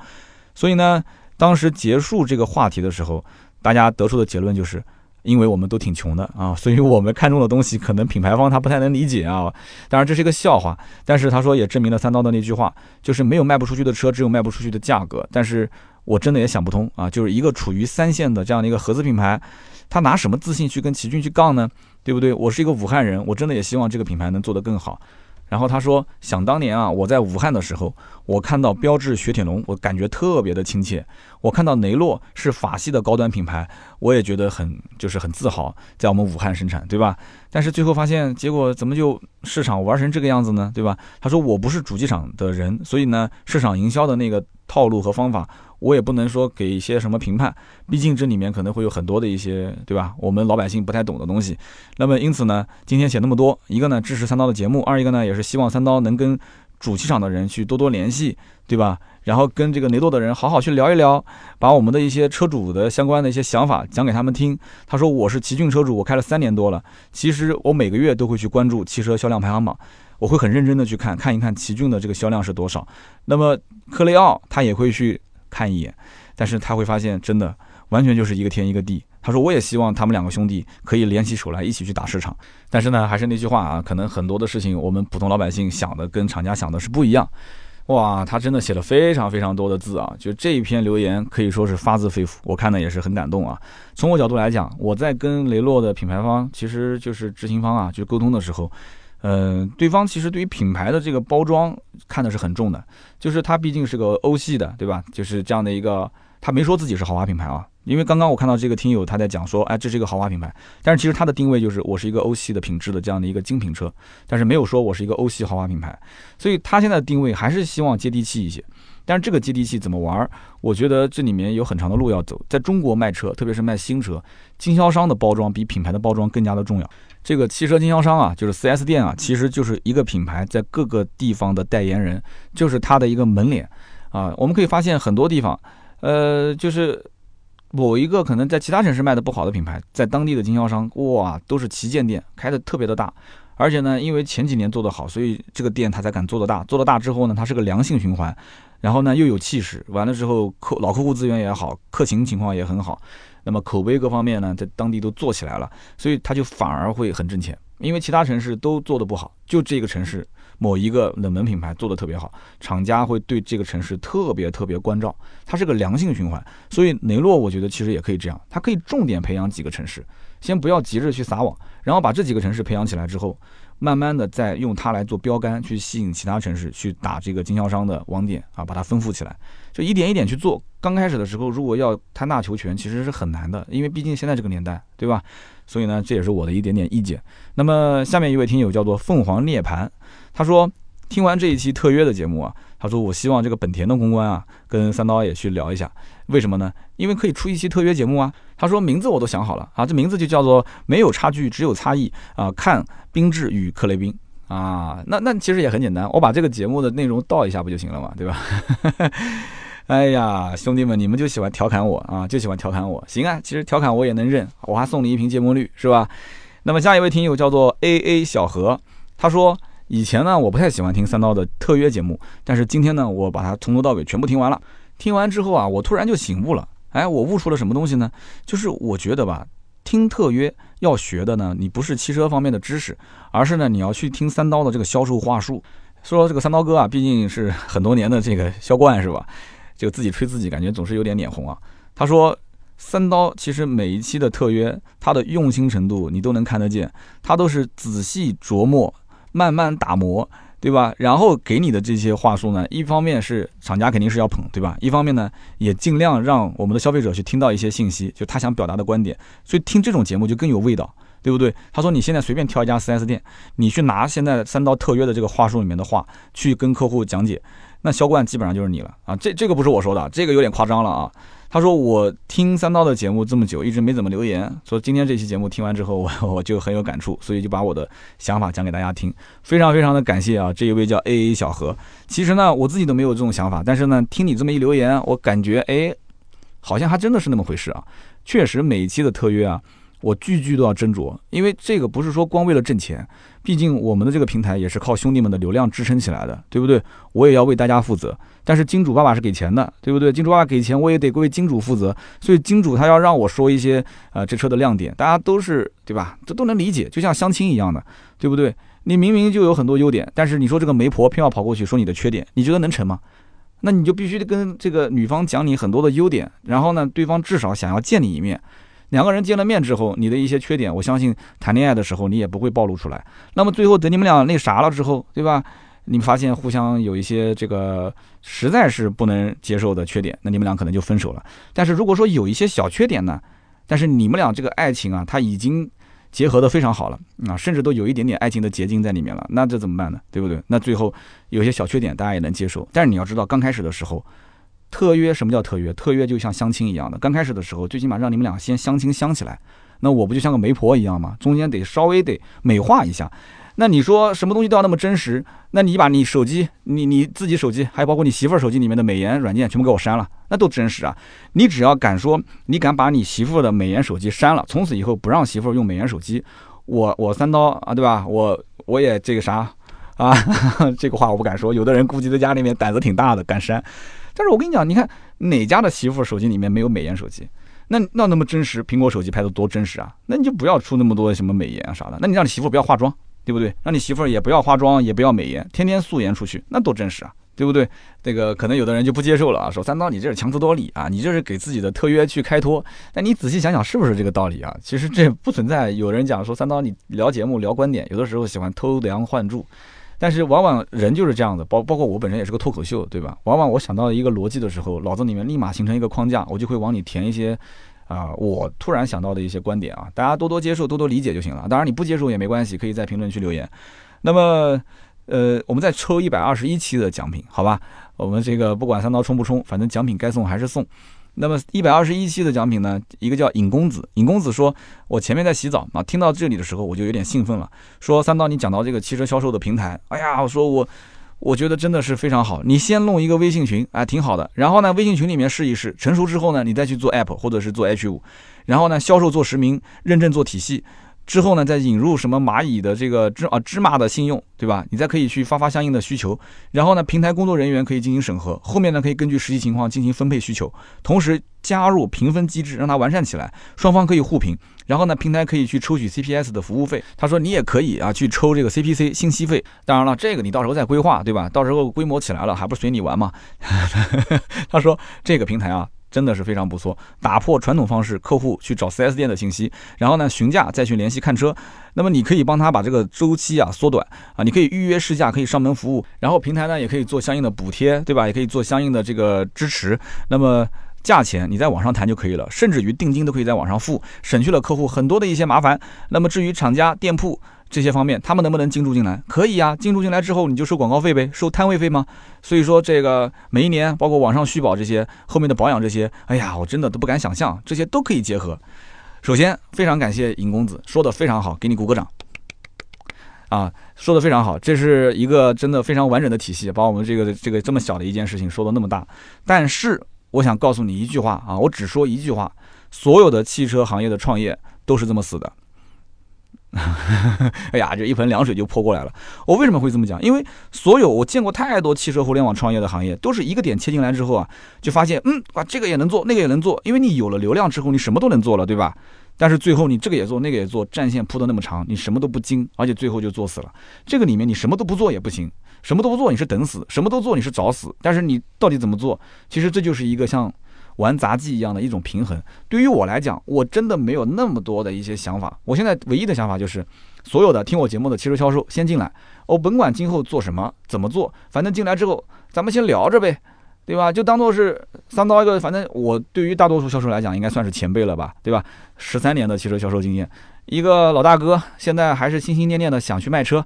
所以呢，当时结束这个话题的时候，大家得出的结论就是，因为我们都挺穷的啊，所以我们看中的东西可能品牌方他不太能理解啊。当然这是一个笑话，但是他说也证明了三刀的那句话，就是没有卖不出去的车，只有卖不出去的价格。但是我真的也想不通啊，就是一个处于三线的这样的一个合资品牌，他拿什么自信去跟奇骏去杠呢？对不对？我是一个武汉人，我真的也希望这个品牌能做得更好。然后他说，想当年啊，我在武汉的时候，我看到标致雪铁龙，我感觉特别的亲切。我看到雷诺是法系的高端品牌，我也觉得很就是很自豪，在我们武汉生产，对吧？但是最后发现，结果怎么就市场玩成这个样子呢？对吧？他说我不是主机厂的人，所以呢，市场营销的那个套路和方法。我也不能说给一些什么评判，毕竟这里面可能会有很多的一些，对吧？我们老百姓不太懂的东西。那么因此呢，今天写那么多，一个呢支持三刀的节目，二一个呢也是希望三刀能跟主机厂的人去多多联系，对吧？然后跟这个雷诺的人好好去聊一聊，把我们的一些车主的相关的一些想法讲给他们听。他说我是奇骏车主，我开了三年多了，其实我每个月都会去关注汽车销量排行榜，我会很认真的去看看一看奇骏的这个销量是多少。那么科雷傲他也会去。看一眼，但是他会发现，真的完全就是一个天一个地。他说，我也希望他们两个兄弟可以联起手来，一起去打市场。但是呢，还是那句话啊，可能很多的事情，我们普通老百姓想的跟厂家想的是不一样。哇，他真的写了非常非常多的字啊，就这一篇留言可以说是发自肺腑，我看的也是很感动啊。从我角度来讲，我在跟雷诺的品牌方，其实就是执行方啊，就沟通的时候。嗯，对方其实对于品牌的这个包装看的是很重的，就是它毕竟是个欧系的，对吧？就是这样的一个，他没说自己是豪华品牌啊。因为刚刚我看到这个听友他在讲说，哎，这是一个豪华品牌，但是其实它的定位就是我是一个欧系的品质的这样的一个精品车，但是没有说我是一个欧系豪华品牌，所以他现在的定位还是希望接地气一些。但是这个接地气怎么玩？我觉得这里面有很长的路要走。在中国卖车，特别是卖新车，经销商的包装比品牌的包装更加的重要。这个汽车经销商啊，就是 4S 店啊，其实就是一个品牌在各个地方的代言人，就是它的一个门脸啊。我们可以发现很多地方，呃，就是某一个可能在其他城市卖的不好的品牌，在当地的经销商哇，都是旗舰店，开的特别的大。而且呢，因为前几年做得好，所以这个店他才敢做得大。做得大之后呢，它是个良性循环。然后呢，又有气势，完了之后客老客户资源也好，客情情况也很好，那么口碑各方面呢，在当地都做起来了，所以它就反而会很挣钱，因为其他城市都做的不好，就这个城市某一个冷门品牌做的特别好，厂家会对这个城市特别特别关照，它是个良性循环，所以雷诺我觉得其实也可以这样，它可以重点培养几个城市，先不要急着去撒网，然后把这几个城市培养起来之后。慢慢的再用它来做标杆，去吸引其他城市去打这个经销商的网点啊，把它丰富起来，就一点一点去做。刚开始的时候，如果要贪大求全，其实是很难的，因为毕竟现在这个年代，对吧？所以呢，这也是我的一点点意见。那么下面一位听友叫做凤凰涅槃，他说。听完这一期特约的节目啊，他说我希望这个本田的公关啊，跟三刀也去聊一下，为什么呢？因为可以出一期特约节目啊。他说名字我都想好了啊，这名字就叫做没有差距，只有差异啊，看缤智与克雷宾啊。那那其实也很简单，我把这个节目的内容倒一下不就行了嘛，对吧？哎呀，兄弟们，你们就喜欢调侃我啊，就喜欢调侃我，行啊，其实调侃我也能认，我还送你一瓶芥末绿，是吧？那么下一位听友叫做 A A 小何，他说。以前呢，我不太喜欢听三刀的特约节目，但是今天呢，我把它从头到尾全部听完了。听完之后啊，我突然就醒悟了。哎，我悟出了什么东西呢？就是我觉得吧，听特约要学的呢，你不是汽车方面的知识，而是呢，你要去听三刀的这个销售话术。说这个三刀哥啊，毕竟是很多年的这个销冠是吧？就自己吹自己，感觉总是有点脸红啊。他说，三刀其实每一期的特约，他的用心程度你都能看得见，他都是仔细琢磨。慢慢打磨，对吧？然后给你的这些话术呢，一方面是厂家肯定是要捧，对吧？一方面呢，也尽量让我们的消费者去听到一些信息，就他想表达的观点。所以听这种节目就更有味道，对不对？他说你现在随便挑一家 4S 店，你去拿现在三刀特约的这个话术里面的话去跟客户讲解，那销冠基本上就是你了啊！这这个不是我说的，这个有点夸张了啊。他说我听三刀的节目这么久，一直没怎么留言。说今天这期节目听完之后，我 我就很有感触，所以就把我的想法讲给大家听。非常非常的感谢啊，这一位叫 A A 小何。其实呢，我自己都没有这种想法，但是呢，听你这么一留言，我感觉哎，好像还真的是那么回事啊。确实，每一期的特约啊。我句句都要斟酌，因为这个不是说光为了挣钱，毕竟我们的这个平台也是靠兄弟们的流量支撑起来的，对不对？我也要为大家负责。但是金主爸爸是给钱的，对不对？金主爸爸给钱，我也得为金主负责。所以金主他要让我说一些呃这车的亮点，大家都是对吧？这都能理解，就像相亲一样的，对不对？你明明就有很多优点，但是你说这个媒婆偏要跑过去说你的缺点，你觉得能成吗？那你就必须得跟这个女方讲你很多的优点，然后呢，对方至少想要见你一面。两个人见了面之后，你的一些缺点，我相信谈恋爱的时候你也不会暴露出来。那么最后等你们俩那啥了之后，对吧？你们发现互相有一些这个实在是不能接受的缺点，那你们俩可能就分手了。但是如果说有一些小缺点呢，但是你们俩这个爱情啊，它已经结合的非常好了啊，甚至都有一点点爱情的结晶在里面了，那这怎么办呢？对不对？那最后有些小缺点大家也能接受，但是你要知道刚开始的时候。特约什么叫特约？特约就像相亲一样的，刚开始的时候，最起码让你们俩先相亲相起来。那我不就像个媒婆一样吗？中间得稍微得美化一下。那你说什么东西都要那么真实？那你把你手机、你你自己手机，还有包括你媳妇儿手机里面的美颜软件全部给我删了，那都真实啊！你只要敢说，你敢把你媳妇儿的美颜手机删了，从此以后不让媳妇儿用美颜手机，我我三刀啊，对吧？我我也这个啥啊？这个话我不敢说。有的人估计在家里面胆子挺大的，敢删。但是我跟你讲，你看哪家的媳妇手机里面没有美颜手机？那那那么真实，苹果手机拍的多真实啊！那你就不要出那么多什么美颜啊啥的。那你让你媳妇不要化妆，对不对？让你媳妇也不要化妆，也不要美颜，天天素颜出去，那多真实啊，对不对？这个可能有的人就不接受了啊，说三刀你这是强词夺理啊，你这是给自己的特约去开脱。但你仔细想想，是不是这个道理啊？其实这不存在。有人讲说三刀你聊节目聊观点，有的时候喜欢偷梁换柱。但是往往人就是这样的，包包括我本身也是个脱口秀，对吧？往往我想到一个逻辑的时候，脑子里面立马形成一个框架，我就会往里填一些，啊，我突然想到的一些观点啊，大家多多接受，多多理解就行了。当然你不接受也没关系，可以在评论区留言。那么，呃，我们再抽一百二十一期的奖品，好吧？我们这个不管三刀冲不冲，反正奖品该送还是送。那么一百二十一期的奖品呢？一个叫尹公子，尹公子说：“我前面在洗澡啊，听到这里的时候我就有点兴奋了。说三刀，你讲到这个汽车销售的平台，哎呀，我说我我觉得真的是非常好。你先弄一个微信群，哎，挺好的。然后呢，微信群里面试一试，成熟之后呢，你再去做 app 或者是做 H 五，然后呢，销售做实名，认证做体系。”之后呢，再引入什么蚂蚁的这个芝啊芝麻的信用，对吧？你再可以去发发相应的需求，然后呢，平台工作人员可以进行审核，后面呢可以根据实际情况进行分配需求，同时加入评分机制，让它完善起来，双方可以互评。然后呢，平台可以去抽取 CPS 的服务费。他说你也可以啊去抽这个 CPC 信息费。当然了，这个你到时候再规划，对吧？到时候规模起来了，还不随你玩吗？他说这个平台啊。真的是非常不错，打破传统方式，客户去找 4S 店的信息，然后呢询价，再去联系看车。那么你可以帮他把这个周期啊缩短啊，你可以预约试驾，可以上门服务，然后平台呢也可以做相应的补贴，对吧？也可以做相应的这个支持。那么价钱你在网上谈就可以了，甚至于定金都可以在网上付，省去了客户很多的一些麻烦。那么至于厂家、店铺，这些方面，他们能不能进驻进来？可以呀，进驻进来之后，你就收广告费呗，收摊位费吗？所以说，这个每一年，包括网上续保这些，后面的保养这些，哎呀，我真的都不敢想象，这些都可以结合。首先，非常感谢尹公子说的非常好，给你鼓个掌。啊，说的非常好，这是一个真的非常完整的体系，把我们这个这个这么小的一件事情说的那么大。但是，我想告诉你一句话啊，我只说一句话：所有的汽车行业的创业都是这么死的。哎呀，这一盆凉水就泼过来了。我为什么会这么讲？因为所有我见过太多汽车互联网创业的行业，都是一个点切进来之后啊，就发现，嗯，哇，这个也能做，那个也能做。因为你有了流量之后，你什么都能做了，对吧？但是最后你这个也做，那个也做，战线铺的那么长，你什么都不精，而且最后就做死了。这个里面你什么都不做也不行，什么都不做你是等死，什么都做你是找死。但是你到底怎么做？其实这就是一个像玩杂技一样的一种平衡。对于我来讲，我真的没有那么多的一些想法。我现在唯一的想法就是，所有的听我节目的汽车销售先进来，我甭管今后做什么怎么做，反正进来之后咱们先聊着呗，对吧？就当做是三刀一个，反正我对于大多数销售来讲，应该算是前辈了吧，对吧？十三年的汽车销售经验，一个老大哥，现在还是心心念念的想去卖车。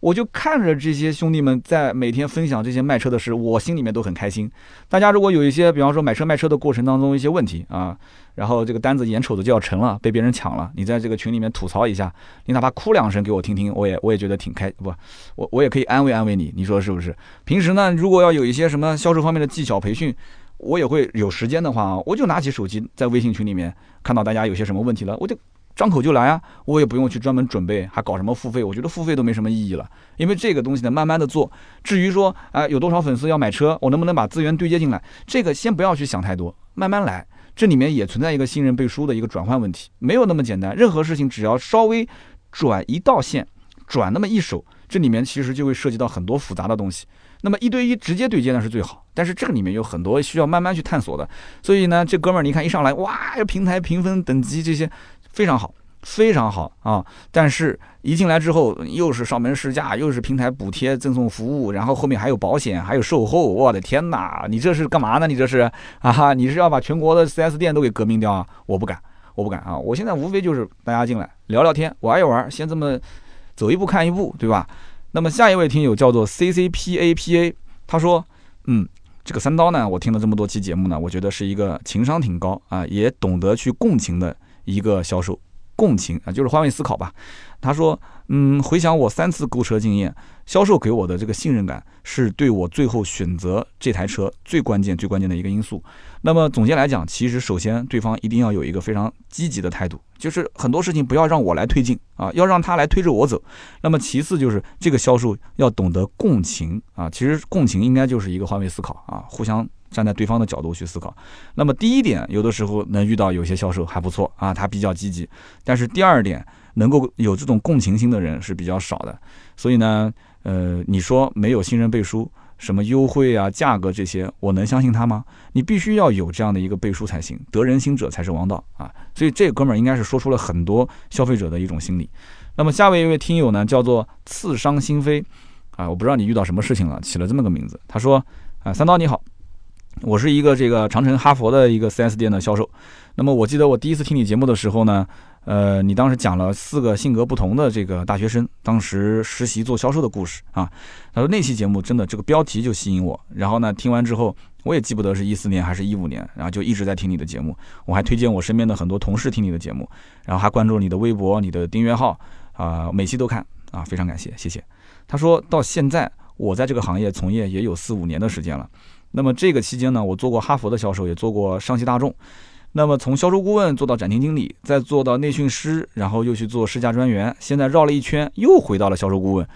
我就看着这些兄弟们在每天分享这些卖车的事，我心里面都很开心。大家如果有一些，比方说买车卖车的过程当中一些问题啊，然后这个单子眼瞅着就要成了，被别人抢了，你在这个群里面吐槽一下，你哪怕哭两声给我听听，我也我也觉得挺开不，我我也可以安慰安慰你，你说是不是？平时呢，如果要有一些什么销售方面的技巧培训，我也会有时间的话，我就拿起手机在微信群里面看到大家有些什么问题了，我就。张口就来啊！我也不用去专门准备，还搞什么付费？我觉得付费都没什么意义了，因为这个东西呢，慢慢的做。至于说，啊，有多少粉丝要买车，我能不能把资源对接进来？这个先不要去想太多，慢慢来。这里面也存在一个信任背书的一个转换问题，没有那么简单。任何事情只要稍微转一道线，转那么一手，这里面其实就会涉及到很多复杂的东西。那么一对一直接对接呢是最好，但是这个里面有很多需要慢慢去探索的。所以呢，这哥们儿你看一上来，哇，平台评分等级这些。非常好，非常好啊！但是，一进来之后，又是上门试驾，又是平台补贴赠送服务，然后后面还有保险，还有售后。我的天哪，你这是干嘛呢？你这是啊哈？你是要把全国的 4S 店都给革命掉啊？我不敢，我不敢啊！我现在无非就是大家进来聊聊天，玩一玩，先这么走一步看一步，对吧？那么下一位听友叫做 CCPAPA，他说：“嗯，这个三刀呢，我听了这么多期节目呢，我觉得是一个情商挺高啊，也懂得去共情的。”一个销售共情啊，就是换位思考吧。他说：“嗯，回想我三次购车经验，销售给我的这个信任感，是对我最后选择这台车最关键、最关键的一个因素。那么总结来讲，其实首先对方一定要有一个非常积极的态度，就是很多事情不要让我来推进啊，要让他来推着我走。那么其次就是这个销售要懂得共情啊，其实共情应该就是一个换位思考啊，互相。”站在对方的角度去思考，那么第一点，有的时候能遇到有些销售还不错啊，他比较积极。但是第二点，能够有这种共情心的人是比较少的。所以呢，呃，你说没有信任背书，什么优惠啊、价格这些，我能相信他吗？你必须要有这样的一个背书才行，得人心者才是王道啊。所以这哥们儿应该是说出了很多消费者的一种心理。那么下位一位听友呢，叫做刺伤心扉啊，我不知道你遇到什么事情了，起了这么个名字。他说啊，三刀你好。我是一个这个长城哈佛的一个 4S 店的销售，那么我记得我第一次听你节目的时候呢，呃，你当时讲了四个性格不同的这个大学生当时实习做销售的故事啊。他说那期节目真的这个标题就吸引我，然后呢听完之后我也记不得是一四年还是一五年，然后就一直在听你的节目，我还推荐我身边的很多同事听你的节目，然后还关注你的微博、你的订阅号啊，每期都看啊，非常感谢，谢谢。他说到现在我在这个行业从业也有四五年的时间了。那么这个期间呢，我做过哈佛的销售，也做过上汽大众。那么从销售顾问做到展厅经理，再做到内训师，然后又去做试驾专员，现在绕了一圈又回到了销售顾问。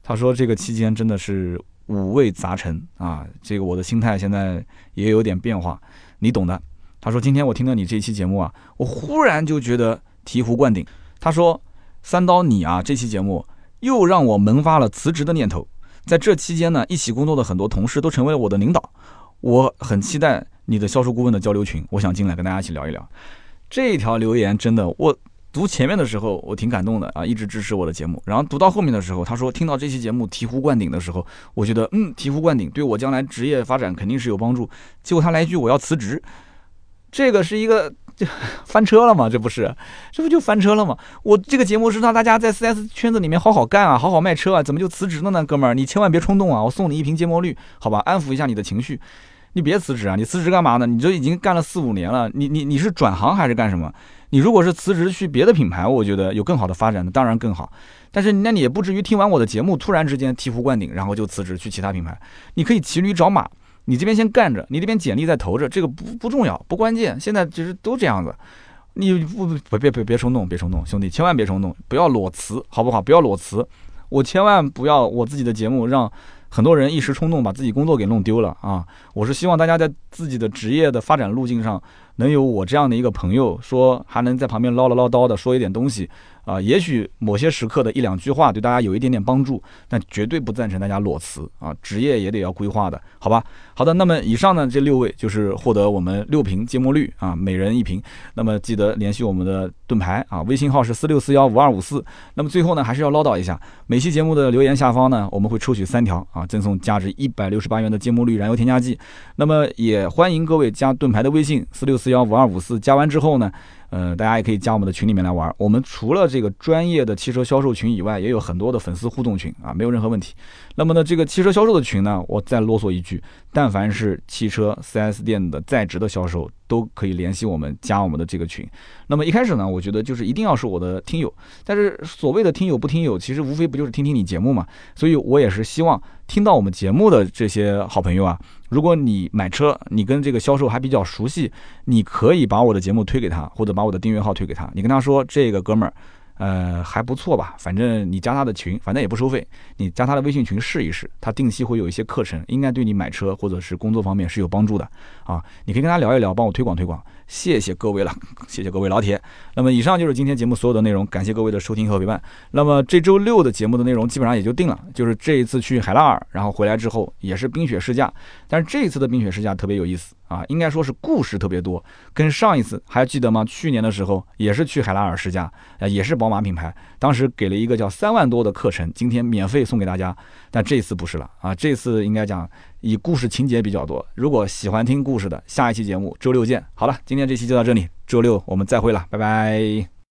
他说这个期间真的是五味杂陈啊，这个我的心态现在也有点变化，你懂的。他说今天我听到你这期节目啊，我忽然就觉得醍醐灌顶。他说三刀你啊，这期节目又让我萌发了辞职的念头。在这期间呢，一起工作的很多同事都成为了我的领导，我很期待你的销售顾问的交流群，我想进来跟大家一起聊一聊。这条留言真的，我读前面的时候我挺感动的啊，一直支持我的节目。然后读到后面的时候，他说听到这期节目醍醐灌顶的时候，我觉得嗯，醍醐灌顶，对我将来职业发展肯定是有帮助。结果他来一句我要辞职，这个是一个。就翻车了嘛？这不是，这不就翻车了吗？我这个节目是让大家在 4S 圈子里面好好干啊，好好卖车啊，怎么就辞职了呢？哥们儿，你千万别冲动啊！我送你一瓶芥末绿，好吧，安抚一下你的情绪。你别辞职啊！你辞职干嘛呢？你这已经干了四五年了，你你你是转行还是干什么？你如果是辞职去别的品牌，我觉得有更好的发展的，当然更好。但是那你也不至于听完我的节目，突然之间醍醐灌顶，然后就辞职去其他品牌。你可以骑驴找马。你这边先干着，你这边简历在投着，这个不不重要，不关键。现在其实都这样子，你不不别别别冲动，别冲动，兄弟，千万别冲动，不要裸辞，好不好？不要裸辞，我千万不要我自己的节目让很多人一时冲动把自己工作给弄丢了啊！我是希望大家在自己的职业的发展路径上能有我这样的一个朋友，说还能在旁边唠唠唠叨的说一点东西。啊，也许某些时刻的一两句话对大家有一点点帮助，但绝对不赞成大家裸辞啊！职业也得要规划的，好吧？好的，那么以上呢这六位就是获得我们六瓶芥末绿啊，每人一瓶。那么记得联系我们的盾牌啊，微信号是四六四幺五二五四。那么最后呢，还是要唠叨一下，每期节目的留言下方呢，我们会抽取三条啊，赠送价值一百六十八元的芥末绿燃油添加剂。那么也欢迎各位加盾牌的微信四六四幺五二五四，加完之后呢。呃，大家也可以加我们的群里面来玩。我们除了这个专业的汽车销售群以外，也有很多的粉丝互动群啊，没有任何问题。那么呢，这个汽车销售的群呢，我再啰嗦一句，但凡是汽车 4S 店的在职的销售，都可以联系我们加我们的这个群。那么一开始呢，我觉得就是一定要是我的听友，但是所谓的听友不听友，其实无非不就是听听你节目嘛。所以我也是希望听到我们节目的这些好朋友啊。如果你买车，你跟这个销售还比较熟悉，你可以把我的节目推给他，或者把我的订阅号推给他。你跟他说，这个哥们儿，呃，还不错吧？反正你加他的群，反正也不收费，你加他的微信群试一试。他定期会有一些课程，应该对你买车或者是工作方面是有帮助的啊。你可以跟他聊一聊，帮我推广推广。谢谢各位了，谢谢各位老铁。那么以上就是今天节目所有的内容，感谢各位的收听和陪伴。那么这周六的节目的内容基本上也就定了，就是这一次去海拉尔，然后回来之后也是冰雪试驾，但是这一次的冰雪试驾特别有意思啊，应该说是故事特别多，跟上一次还记得吗？去年的时候也是去海拉尔试驾，呃，也是宝马品牌，当时给了一个叫三万多的课程，今天免费送给大家，但这次不是了啊，这次应该讲。以故事情节比较多，如果喜欢听故事的，下一期节目周六见。好了，今天这期就到这里，周六我们再会了，拜拜。